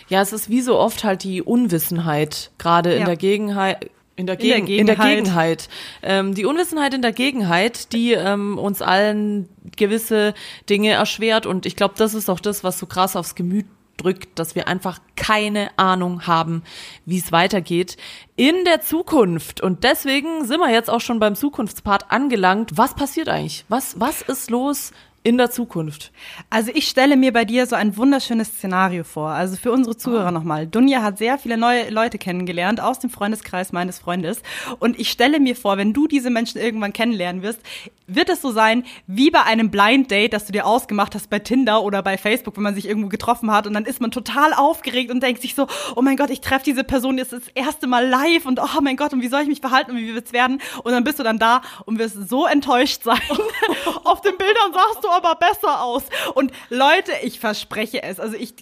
Ja, es ist wie so oft halt die Unwissenheit, gerade in Ja. der Gegenheit. In der, In der Gegen, in der Gegenheit. Gegenheit. Ähm, die Unwissenheit in der Gegenheit, die ähm, uns allen gewisse Dinge erschwert. Und ich glaube, das ist auch das, was so krass aufs Gemüt drückt, dass wir einfach keine Ahnung haben, wie es weitergeht in der Zukunft. Und deswegen sind wir jetzt auch schon beim Zukunftspart angelangt. Was passiert eigentlich? Was, was ist los in der Zukunft? Also ich stelle mir bei dir so ein wunderschönes Szenario vor. Also für unsere Zuhörer oh. nochmal. Dunja hat sehr viele neue Leute kennengelernt aus dem Freundeskreis meines Freundes. Und ich stelle mir vor, wenn du diese Menschen irgendwann kennenlernen wirst, wird es so sein wie bei einem Blind Date, das du dir ausgemacht hast bei Tinder oder bei Facebook, wenn man sich irgendwo getroffen hat. Und dann ist man total aufgeregt und denkt sich so, oh mein Gott, ich treffe diese Person jetzt das erste Mal live und oh mein Gott, und wie soll ich mich verhalten und wie wird's werden? Und dann bist du dann da und wirst so enttäuscht sein. Auf den Bildern sagst du aber besser aus. Und Leute, ich verspreche es. Also ich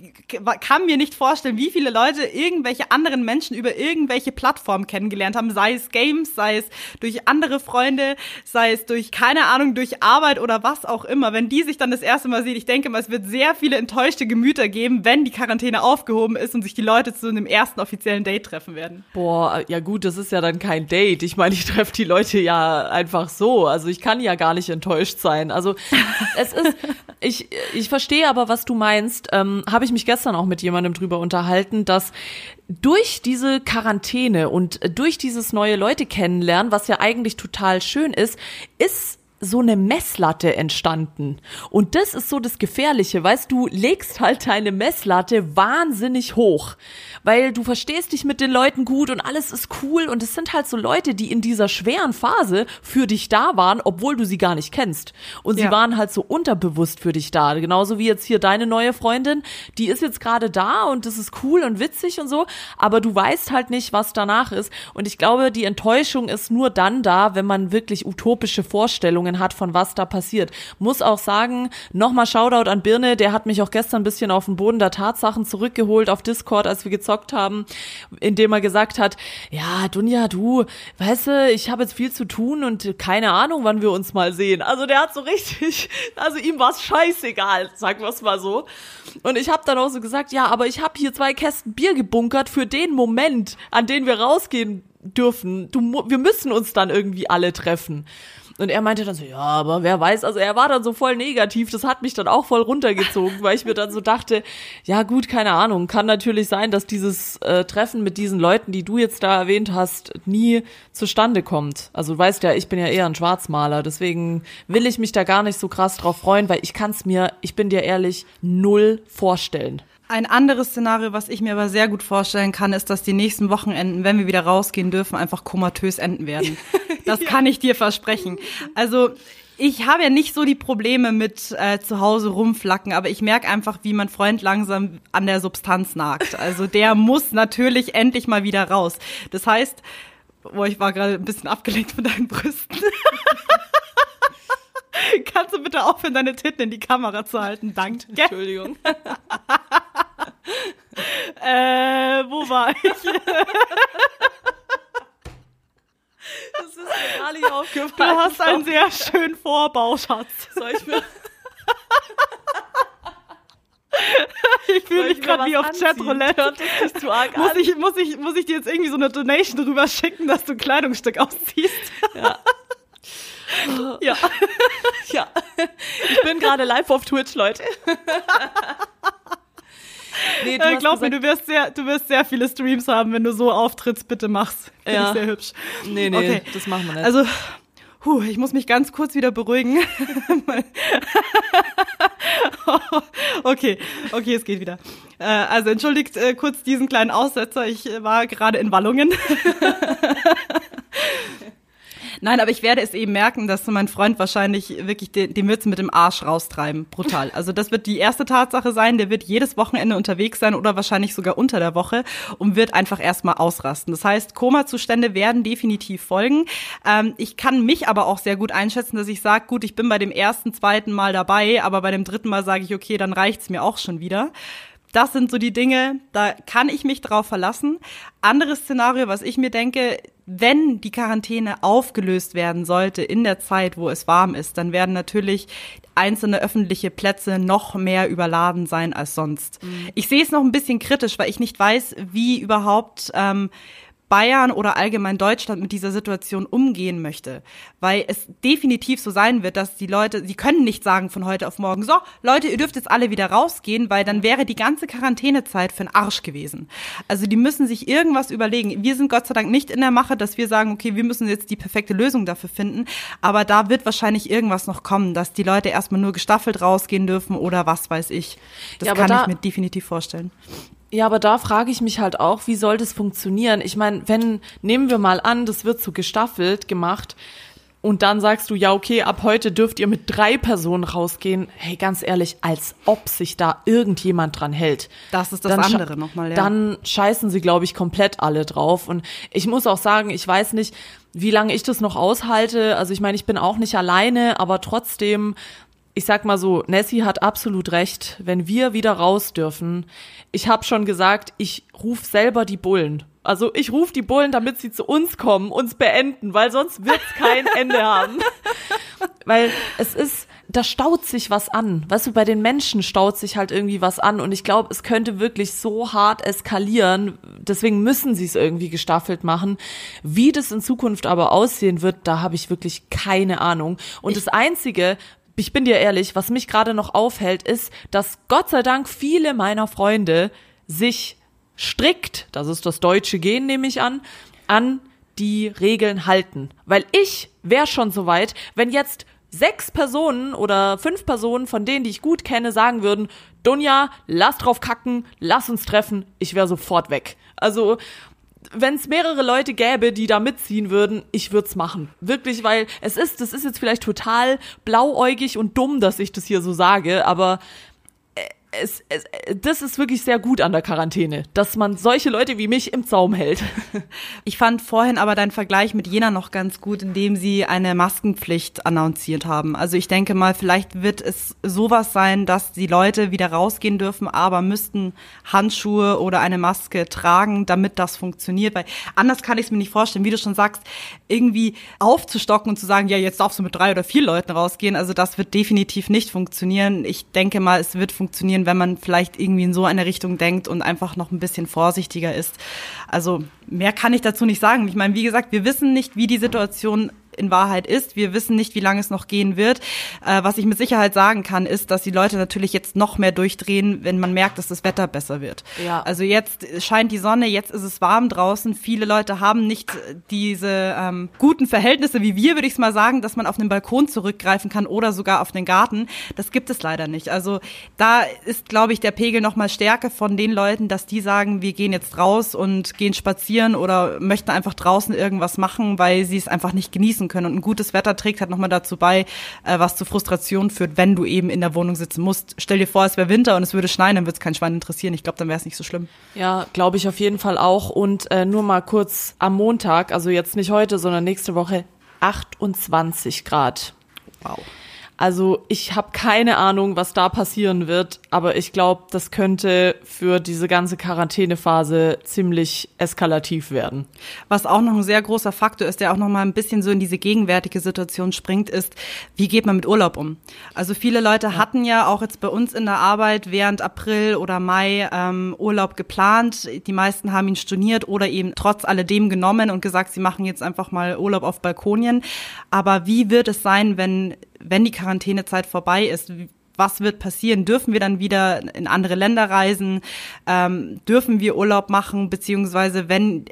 kann mir nicht vorstellen, wie viele Leute irgendwelche anderen Menschen über irgendwelche Plattformen kennengelernt haben, sei es Games, sei es durch andere Freunde, sei es durch, keine Ahnung, durch Arbeit oder was auch immer. Wenn die sich dann das erste Mal sehen, ich denke mal, es wird sehr viele enttäuschte Gemüter geben, wenn die Quarantäne aufgehoben ist und sich die Leute zu einem ersten offiziellen Date treffen werden. Boah, ja gut, das ist ja dann kein Date. Ich meine, ich treffe die Leute ja einfach so. Also ich kann ja gar nicht enttäuscht sein. Also es ist, ich, ich verstehe aber, was du meinst. Ähm, Habe ich mich gestern auch mit jemandem drüber unterhalten, dass durch diese Quarantäne und durch dieses neue Leute kennenlernen, was ja eigentlich total schön ist, ist so eine Messlatte entstanden. Und das ist so das Gefährliche, weißt du, legst halt deine Messlatte wahnsinnig hoch, weil du verstehst dich mit den Leuten gut und alles ist cool und es sind halt so Leute, die in dieser schweren Phase für dich da waren, obwohl du sie gar nicht kennst. Und sie ja. waren halt so unterbewusst für dich da. Genauso wie jetzt hier deine neue Freundin, die ist jetzt gerade da und das ist cool und witzig und so, aber du weißt halt nicht, was danach ist. Und ich glaube, die Enttäuschung ist nur dann da, wenn man wirklich utopische Vorstellungen Vorstellungen hat, von was da passiert. Muss auch sagen, nochmal Shoutout an Birne, der hat mich auch gestern ein bisschen auf den Boden der Tatsachen zurückgeholt auf Discord, als wir gezockt haben, indem er gesagt hat, ja, Dunja, du, weißt du, ich habe jetzt viel zu tun und keine Ahnung, wann wir uns mal sehen. Also der hat so richtig, also ihm war es scheißegal, sagen wir es mal so. Und ich habe dann auch so gesagt, ja, aber ich habe hier zwei Kästen Bier gebunkert für den Moment, an den wir rausgehen dürfen. Du, wir müssen uns dann irgendwie alle treffen. Und er meinte dann so, ja, aber wer weiß, also er war dann so voll negativ, das hat mich dann auch voll runtergezogen, weil ich mir dann so dachte, ja gut, keine Ahnung, kann natürlich sein, dass dieses äh, Treffen mit diesen Leuten, die du jetzt da erwähnt hast, nie zustande kommt. Also du weißt ja, ich bin ja eher ein Schwarzmaler, deswegen will ich mich da gar nicht so krass drauf freuen, weil ich kann es mir, ich bin dir ehrlich, null vorstellen. Ein anderes Szenario, was ich mir aber sehr gut vorstellen kann, ist, dass die nächsten Wochenenden, wenn wir wieder rausgehen dürfen, einfach komatös enden werden. Das ja. kann ich dir versprechen. Also ich habe ja nicht so die Probleme mit äh, zu Hause rumflacken, aber ich merke einfach, wie mein Freund langsam an der Substanz nagt. Also der muss natürlich endlich mal wieder raus. Das heißt, boah, ich war gerade ein bisschen abgelenkt von deinen Brüsten. Kannst du bitte aufhören, deine Titten in die Kamera zu halten? Danke. Entschuldigung. Äh, wo war ich? Das ist mir gar nicht aufgefallen. Du hast einen sehr schönen Vorbau, Schatz. Soll ich mir... Ich fühle mich gerade wie auf Chatroulette. Muss ich, muss, ich, muss ich dir jetzt irgendwie so eine Donation drüber schicken, dass du ein Kleidungsstück ausziehst? Ja. Ja. ja. Ich bin gerade live auf Twitch, Leute. Nee, du glaub mir, du wirst, sehr, du wirst sehr viele Streams haben, wenn du so auftrittst. Bitte mach's. Finde ja. ich sehr hübsch. Nee, nee, okay. das machen wir nicht. Also, Puh, ich muss mich ganz kurz wieder beruhigen. okay, okay, es geht wieder. Äh, also entschuldigt äh, kurz diesen kleinen Aussetzer. Ich war gerade in Wallungen. Nein, aber ich werde es eben merken, dass mein Freund wahrscheinlich wirklich den, den wird mit dem Arsch raustreiben. Brutal. Also das wird die erste Tatsache sein. Der wird jedes Wochenende unterwegs sein oder wahrscheinlich sogar unter der Woche und wird einfach erstmal ausrasten. Das heißt, Koma-Zustände werden definitiv folgen. Ähm, ich kann mich aber auch sehr gut einschätzen, dass ich sage, gut, ich bin bei dem ersten, zweiten Mal dabei, aber bei dem dritten Mal sage ich, okay, dann reicht's mir auch schon wieder. Das sind so die Dinge, da kann ich mich drauf verlassen. Anderes Szenario, was ich mir denke, wenn die Quarantäne aufgelöst werden sollte in der Zeit, wo es warm ist, dann werden natürlich einzelne öffentliche Plätze noch mehr überladen sein als sonst. Mhm. Ich sehe es noch ein bisschen kritisch, weil ich nicht weiß, wie überhaupt ähm, Bayern oder allgemein Deutschland mit dieser Situation umgehen möchte. Weil es definitiv so sein wird, dass die Leute, sie können nicht sagen von heute auf morgen, so, Leute, ihr dürft jetzt alle wieder rausgehen, weil dann wäre die ganze Quarantänezeit für den Arsch gewesen. Also die müssen sich irgendwas überlegen. Wir sind Gott sei Dank nicht in der Mache, dass wir sagen, okay, wir müssen jetzt die perfekte Lösung dafür finden. Aber da wird wahrscheinlich irgendwas noch kommen, dass die Leute erstmal nur gestaffelt rausgehen dürfen oder was weiß ich. Das Ja, kann da- ich mir definitiv vorstellen. Ja, aber da frage ich mich halt auch, wie soll das funktionieren? Ich meine, wenn, nehmen wir mal an, das wird so gestaffelt gemacht und dann sagst du, ja, okay, ab heute dürft ihr mit drei Personen rausgehen. Hey, ganz ehrlich, als ob sich da irgendjemand dran hält. Das ist das Dann andere nochmal, ja. Dann scheißen sie, glaube ich, komplett alle drauf. Und ich muss auch sagen, ich weiß nicht, wie lange ich das noch aushalte. Also ich meine, ich bin auch nicht alleine, aber trotzdem, ich sag mal so, Nessie hat absolut recht. Wenn wir wieder raus dürfen, ich habe schon gesagt, ich ruf selber die Bullen. Also ich ruf die Bullen, damit sie zu uns kommen, uns beenden, weil sonst wird's kein Ende haben. Weil es ist, da staut sich was an. Weißt du, bei den Menschen staut sich halt irgendwie was an. Und ich glaube, es könnte wirklich so hart eskalieren. Deswegen müssen sie es irgendwie gestaffelt machen. Wie das in Zukunft aber aussehen wird, da habe ich wirklich keine Ahnung. Und das Einzige, ich bin dir ehrlich, was mich gerade noch aufhält, ist, dass Gott sei Dank viele meiner Freunde sich strikt, das ist das deutsche Gen, nehme ich an, an die Regeln halten. Weil ich wäre schon so weit, wenn jetzt sechs Personen oder fünf Personen von denen, die ich gut kenne, sagen würden, Dunja, lass drauf kacken, lass uns treffen, ich wäre sofort weg. Also, wenn es mehrere Leute gäbe, die da mitziehen würden, ich würde es machen. Wirklich, weil es ist, das ist jetzt vielleicht total blauäugig und dumm, dass ich das hier so sage, aber es, es, das ist wirklich sehr gut an der Quarantäne, dass man solche Leute wie mich im Zaum hält. Ich fand vorhin aber deinen Vergleich mit Jena noch ganz gut, indem sie eine Maskenpflicht annonciert haben. Also ich denke mal, vielleicht wird es sowas sein, dass die Leute wieder rausgehen dürfen, aber müssten Handschuhe oder eine Maske tragen, damit das funktioniert. Weil anders kann ich es mir nicht vorstellen, wie du schon sagst, irgendwie aufzustocken und zu sagen, ja, jetzt darfst du mit drei oder vier Leuten rausgehen. Also das wird definitiv nicht funktionieren. Ich denke mal, es wird funktionieren, wenn man vielleicht irgendwie in so eine Richtung denkt und einfach noch ein bisschen vorsichtiger ist. Also mehr kann ich dazu nicht sagen. Ich meine, wie gesagt, wir wissen nicht, wie die Situation in Wahrheit ist. Wir wissen nicht, wie lange es noch gehen wird. Äh, was ich mit Sicherheit sagen kann, ist, dass die Leute natürlich jetzt noch mehr durchdrehen, wenn man merkt, dass das Wetter besser wird. Ja. Also jetzt scheint die Sonne, jetzt ist es warm draußen. Viele Leute haben nicht diese ähm, guten Verhältnisse wie wir, würde ich es mal sagen, dass man auf den Balkon zurückgreifen kann oder sogar auf den Garten. Das gibt es leider nicht. Also da ist, glaube ich, der Pegel noch mal stärker von den Leuten, dass die sagen, wir gehen jetzt raus und gehen spazieren oder möchten einfach draußen irgendwas machen, weil sie es einfach nicht genießen können. Und ein gutes Wetter trägt halt noch mal dazu bei, äh, was zu Frustration führt, wenn du eben in der Wohnung sitzen musst. Stell dir vor, es wäre Winter und es würde schneien, dann würde es kein Schwein interessieren. Ich glaube, dann wäre es nicht so schlimm. Ja, glaube ich auf jeden Fall auch. Und äh, nur mal kurz am Montag, also jetzt nicht heute, sondern nächste Woche, 28 Grad. Wow. Also ich habe keine Ahnung, was da passieren wird, aber ich glaube, das könnte für diese ganze Quarantänephase ziemlich eskalativ werden. Was auch noch ein sehr großer Faktor ist, der auch noch mal ein bisschen so in diese gegenwärtige Situation springt, ist, wie geht man mit Urlaub um? Also viele Leute hatten ja auch jetzt bei uns in der Arbeit während April oder Mai ähm, Urlaub geplant. Die meisten haben ihn storniert oder eben trotz alledem genommen und gesagt, sie machen jetzt einfach mal Urlaub auf Balkonien. Aber wie wird es sein, wenn, wenn die Quarantänezeit vorbei ist? was wird passieren? Dürfen wir dann wieder in andere Länder reisen? Ähm, dürfen wir Urlaub machen? Beziehungsweise wenn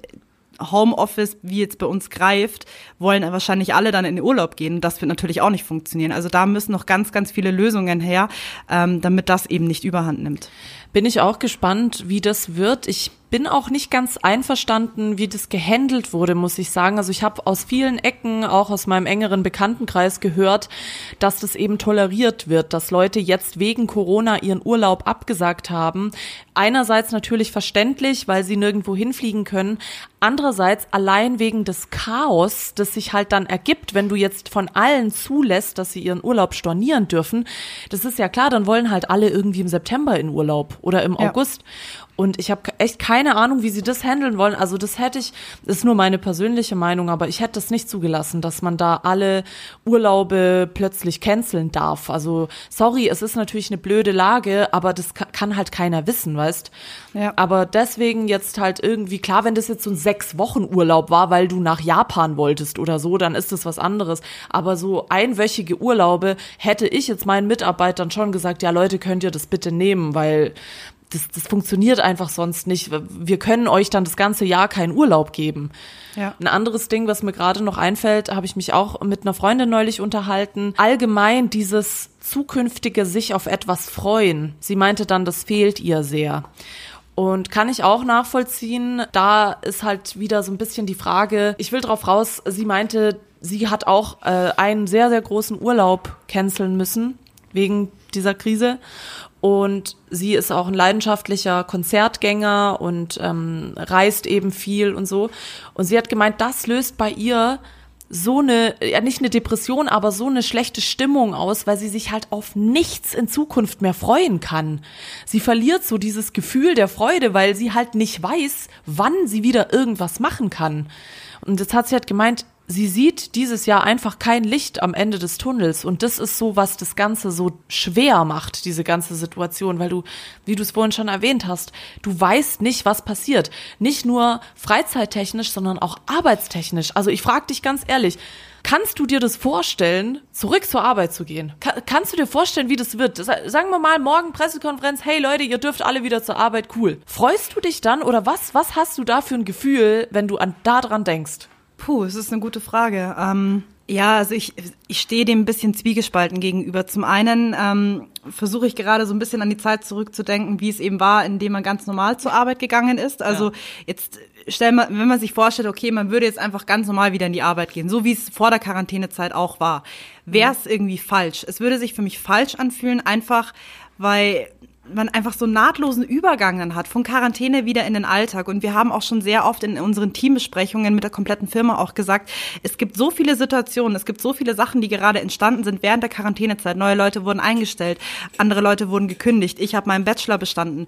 Homeoffice, wie jetzt bei uns greift, wollen wahrscheinlich alle dann in den Urlaub gehen. Das wird natürlich auch nicht funktionieren. Also da müssen noch ganz, ganz viele Lösungen her, ähm, damit das eben nicht überhand nimmt. Bin ich auch gespannt, wie das wird. Ich bin auch nicht ganz einverstanden, wie das gehandelt wurde, muss ich sagen. Also ich habe aus vielen Ecken, auch aus meinem engeren Bekanntenkreis gehört, dass das eben toleriert wird, dass Leute jetzt wegen Corona ihren Urlaub abgesagt haben. Einerseits natürlich verständlich, weil sie nirgendwo hinfliegen können. Andererseits allein wegen des Chaos, das sich halt dann ergibt, wenn du jetzt von allen zulässt, dass sie ihren Urlaub stornieren dürfen. Das ist ja klar, dann wollen halt alle irgendwie im September in Urlaub oder im. August. Und ich habe echt keine Ahnung, wie sie das handeln wollen. Also das hätte ich, das ist nur meine persönliche Meinung, aber ich hätte das nicht zugelassen, dass man da alle Urlaube plötzlich canceln darf. Also sorry, es ist natürlich eine blöde Lage, aber das kann halt keiner wissen, weißt. Ja. Aber deswegen jetzt halt irgendwie, klar, wenn das jetzt so ein sechs Wochen Urlaub war, weil du nach Japan wolltest oder so, dann ist das was anderes. Aber so einwöchige Urlaube hätte ich jetzt meinen Mitarbeitern schon gesagt, ja Leute, könnt ihr das bitte nehmen, weil das, das funktioniert einfach sonst nicht. Wir können euch dann das ganze Jahr keinen Urlaub geben. Ja. Ein anderes Ding, was mir gerade noch einfällt, habe ich mich auch mit einer Freundin neulich unterhalten. Allgemein dieses zukünftige sich auf etwas freuen. Sie meinte dann, das fehlt ihr sehr. Und kann ich auch nachvollziehen. Da ist halt wieder so ein bisschen die Frage, ich will drauf raus, sie meinte, sie hat auch äh, einen sehr, sehr großen Urlaub canceln müssen wegen dieser Krise. Und sie ist auch ein leidenschaftlicher Konzertgänger und ähm, reist eben viel und so. Und sie hat gemeint, das löst bei ihr so eine, ja nicht eine Depression, aber so eine schlechte Stimmung aus, weil sie sich halt auf nichts in Zukunft mehr freuen kann. Sie verliert so dieses Gefühl der Freude, weil sie halt nicht weiß, wann sie wieder irgendwas machen kann. Und jetzt hat sie halt gemeint, sie sieht dieses Jahr einfach kein Licht am Ende des Tunnels und das ist so, was das Ganze so schwer macht, diese ganze Situation, weil du, wie du es vorhin schon erwähnt hast, du weißt nicht, was passiert. Nicht nur freizeittechnisch, sondern auch arbeitstechnisch. Also ich frage dich ganz ehrlich, Kannst du dir das vorstellen, zurück zur Arbeit zu gehen? Ka kannst du dir vorstellen, wie das wird? Sagen wir mal, morgen Pressekonferenz, hey Leute, ihr dürft alle wieder zur Arbeit, cool. Freust du dich dann oder was, was hast du da für ein Gefühl, wenn du an da dran denkst? Puh, es ist eine gute Frage. Ähm, ja, also ich, ich stehe dem ein bisschen zwiegespalten gegenüber. Zum einen ähm, versuche ich gerade so ein bisschen an die Zeit zurückzudenken, wie es eben war, indem man ganz normal zur Arbeit gegangen ist. Also ja. jetzt stell mal, wenn man sich vorstellt, okay, man würde jetzt einfach ganz normal wieder in die Arbeit gehen, so wie es vor der Quarantänezeit auch war, wäre es irgendwie falsch. Es würde sich für mich falsch anfühlen, einfach weil man einfach so einen nahtlosen Übergang dann hat von Quarantäne wieder in den Alltag. Und wir haben auch schon sehr oft in unseren Teambesprechungen mit der kompletten Firma auch gesagt, es gibt so viele Situationen, es gibt so viele Sachen, die gerade entstanden sind während der Quarantänezeit. Neue Leute wurden eingestellt, andere Leute wurden gekündigt. Ich habe meinen Bachelor bestanden.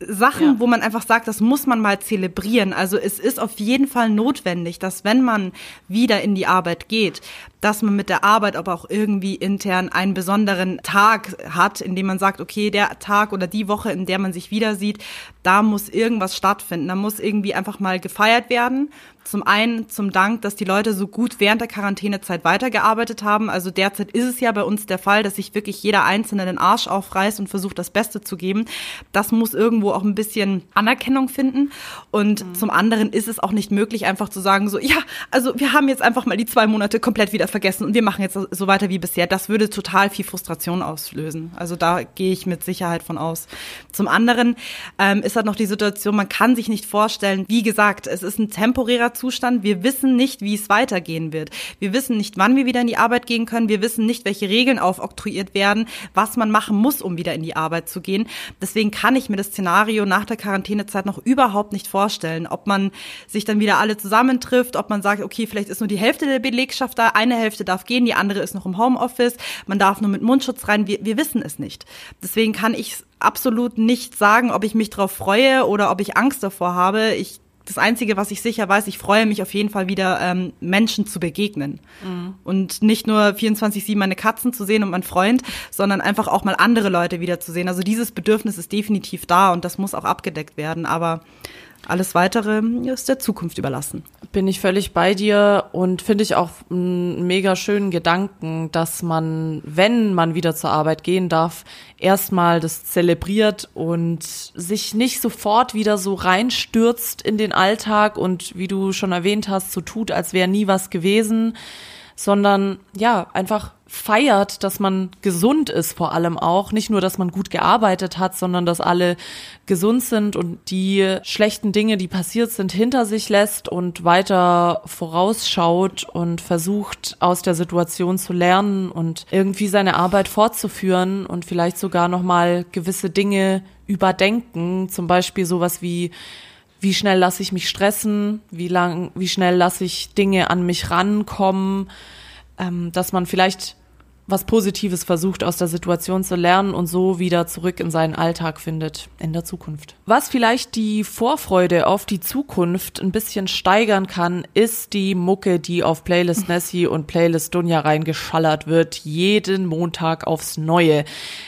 Sachen, ja. wo man einfach sagt, das muss man mal zelebrieren. Also es ist auf jeden Fall notwendig, dass wenn man wieder in die Arbeit geht, dass man mit der Arbeit aber auch irgendwie intern einen besonderen Tag hat, in dem man sagt, okay, der Tag oder die Woche, in der man sich wieder sieht, da muss irgendwas stattfinden. Da muss irgendwie einfach mal gefeiert werden. Zum einen zum Dank, dass die Leute so gut während der Quarantänezeit weitergearbeitet haben. Also derzeit ist es ja bei uns der Fall, dass sich wirklich jeder Einzelne den Arsch aufreißt und versucht, das Beste zu geben. Das muss irgendwo auch ein bisschen Anerkennung finden. Und mhm. zum anderen ist es auch nicht möglich, einfach zu sagen, so, ja, also wir haben jetzt einfach mal die zwei Monate komplett wieder vergessen und wir machen jetzt so weiter wie bisher. Das würde total viel Frustration auslösen. Also da gehe ich mit Sicherheit von aus. Zum anderen ähm, ist halt noch die Situation, man kann sich nicht vorstellen, wie gesagt, es ist ein temporärer Zustand. Wir wissen nicht, wie es weitergehen wird. Wir wissen nicht, wann wir wieder in die Arbeit gehen können. Wir wissen nicht, welche Regeln aufoktroyiert werden, was man machen muss, um wieder in die Arbeit zu gehen. Deswegen kann ich mir das Szenario nach der Quarantänezeit noch überhaupt nicht vorstellen, ob man sich dann wieder alle zusammentrifft, ob man sagt, okay, vielleicht ist nur die Hälfte der Belegschaft da, eine Hälfte darf gehen, die andere ist noch im Homeoffice, man darf nur mit Mundschutz rein. Wir, wir wissen es nicht. Deswegen kann ich absolut nicht sagen, ob ich mich darauf freue oder ob ich Angst davor habe. Ich das Einzige, was ich sicher weiß, ich freue mich auf jeden Fall wieder, ähm, Menschen zu begegnen. Mhm. Und nicht nur 24-7 meine Katzen zu sehen und mein Freund, sondern einfach auch mal andere Leute wieder zu sehen. Also dieses Bedürfnis ist definitiv da und das muss auch abgedeckt werden. Aber alles weitere ist der Zukunft überlassen. Bin ich völlig bei dir und finde ich auch einen mega schönen Gedanken, dass man, wenn man wieder zur Arbeit gehen darf, erstmal das zelebriert und sich nicht sofort wieder so reinstürzt in den Alltag und wie du schon erwähnt hast, so tut, als wäre nie was gewesen, sondern ja, einfach feiert, dass man gesund ist vor allem auch. Nicht nur, dass man gut gearbeitet hat, sondern dass alle gesund sind und die schlechten Dinge, die passiert sind, hinter sich lässt und weiter vorausschaut und versucht, aus der Situation zu lernen und irgendwie seine Arbeit fortzuführen und vielleicht sogar nochmal gewisse Dinge überdenken. Zum Beispiel sowas wie wie schnell lasse ich mich stressen, wie lang, wie schnell lasse ich Dinge an mich rankommen, ähm, dass man vielleicht was Positives versucht aus der Situation zu lernen und so wieder zurück in seinen Alltag findet in der Zukunft. Was vielleicht die Vorfreude auf die Zukunft ein bisschen steigern kann, ist die Mucke, die auf Playlist Nessie und Playlist Dunja reingeschallert wird, jeden Montag aufs Neue.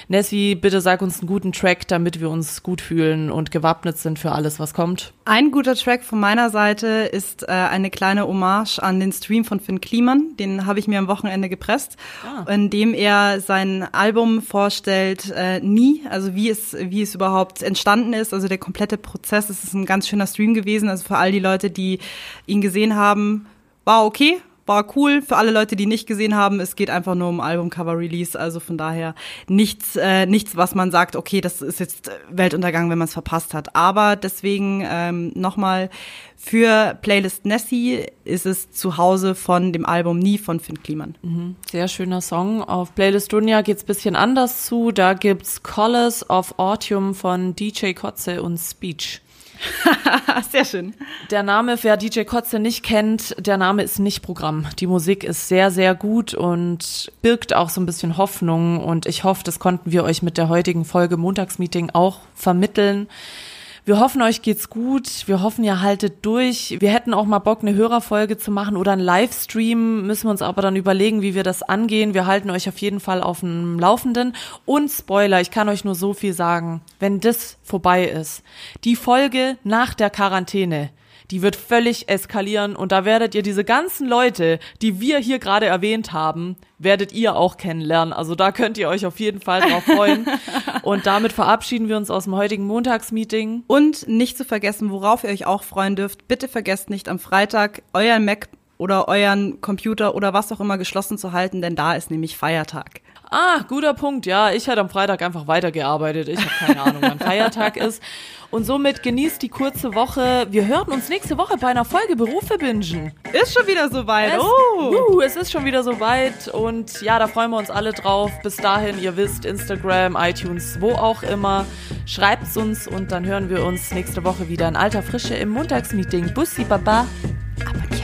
Nessie, bitte sag uns einen guten Track, damit wir uns gut fühlen und gewappnet sind für alles, was kommt. Ein guter Track von meiner Seite ist äh, eine kleine Hommage an den Stream von Finn Kliman. Den habe ich mir am Wochenende gepresst. Ah dem er sein Album vorstellt, äh, nie, also wie es, wie es überhaupt entstanden ist, also der komplette Prozess. Es ist ein ganz schöner Stream gewesen, also für all die Leute, die ihn gesehen haben, war okay, war cool. Für alle Leute, die nicht gesehen haben, es geht einfach nur um Albumcover-Release. Also von daher nichts, äh, nichts, was man sagt, okay, das ist jetzt Weltuntergang, wenn man es verpasst hat. Aber deswegen ähm, nochmal für Playlist Nessie ist es zu Hause von dem Album Nie von Finn Kliman. Mhm. Sehr schöner Song. Auf Playlist Dunja geht's bisschen anders zu. Da gibt's Colors of Autumn von DJ Kotze und Speech. sehr schön. Der Name, wer DJ Kotze nicht kennt, der Name ist nicht Programm. Die Musik ist sehr, sehr gut und birgt auch so ein bisschen Hoffnung. Und ich hoffe, das konnten wir euch mit der heutigen Folge Montagsmeeting auch vermitteln. Wir hoffen, euch geht's gut. Wir hoffen, ihr haltet durch. Wir hätten auch mal Bock, eine Hörerfolge zu machen oder einen Livestream. Müssen wir uns aber dann überlegen, wie wir das angehen. Wir halten euch auf jeden Fall auf dem Laufenden. Und Spoiler, ich kann euch nur so viel sagen. Wenn das vorbei ist, die Folge nach der Quarantäne, die wird völlig eskalieren und da werdet ihr diese ganzen Leute, die wir hier gerade erwähnt haben, werdet ihr auch kennenlernen. Also da könnt ihr euch auf jeden Fall drauf freuen. und damit verabschieden wir uns aus dem heutigen Montagsmeeting. Und nicht zu vergessen, worauf ihr euch auch freuen dürft, bitte vergesst nicht am Freitag euren Mac oder euren Computer oder was auch immer geschlossen zu halten, denn da ist nämlich Feiertag. Ah, guter Punkt. Ja, ich hätte am Freitag einfach weitergearbeitet. Ich habe keine Ahnung, wann Feiertag ist. Und somit genießt die kurze Woche. Wir hören uns nächste Woche bei einer Folge Berufe bingen. Ist schon wieder soweit. Es, oh. Uh, es ist schon wieder soweit. Und ja, da freuen wir uns alle drauf. Bis dahin, ihr wisst, Instagram, iTunes, wo auch immer. Schreibt's uns und dann hören wir uns nächste Woche wieder in alter Frische im Montagsmeeting. Bussi, Baba. Abonniert.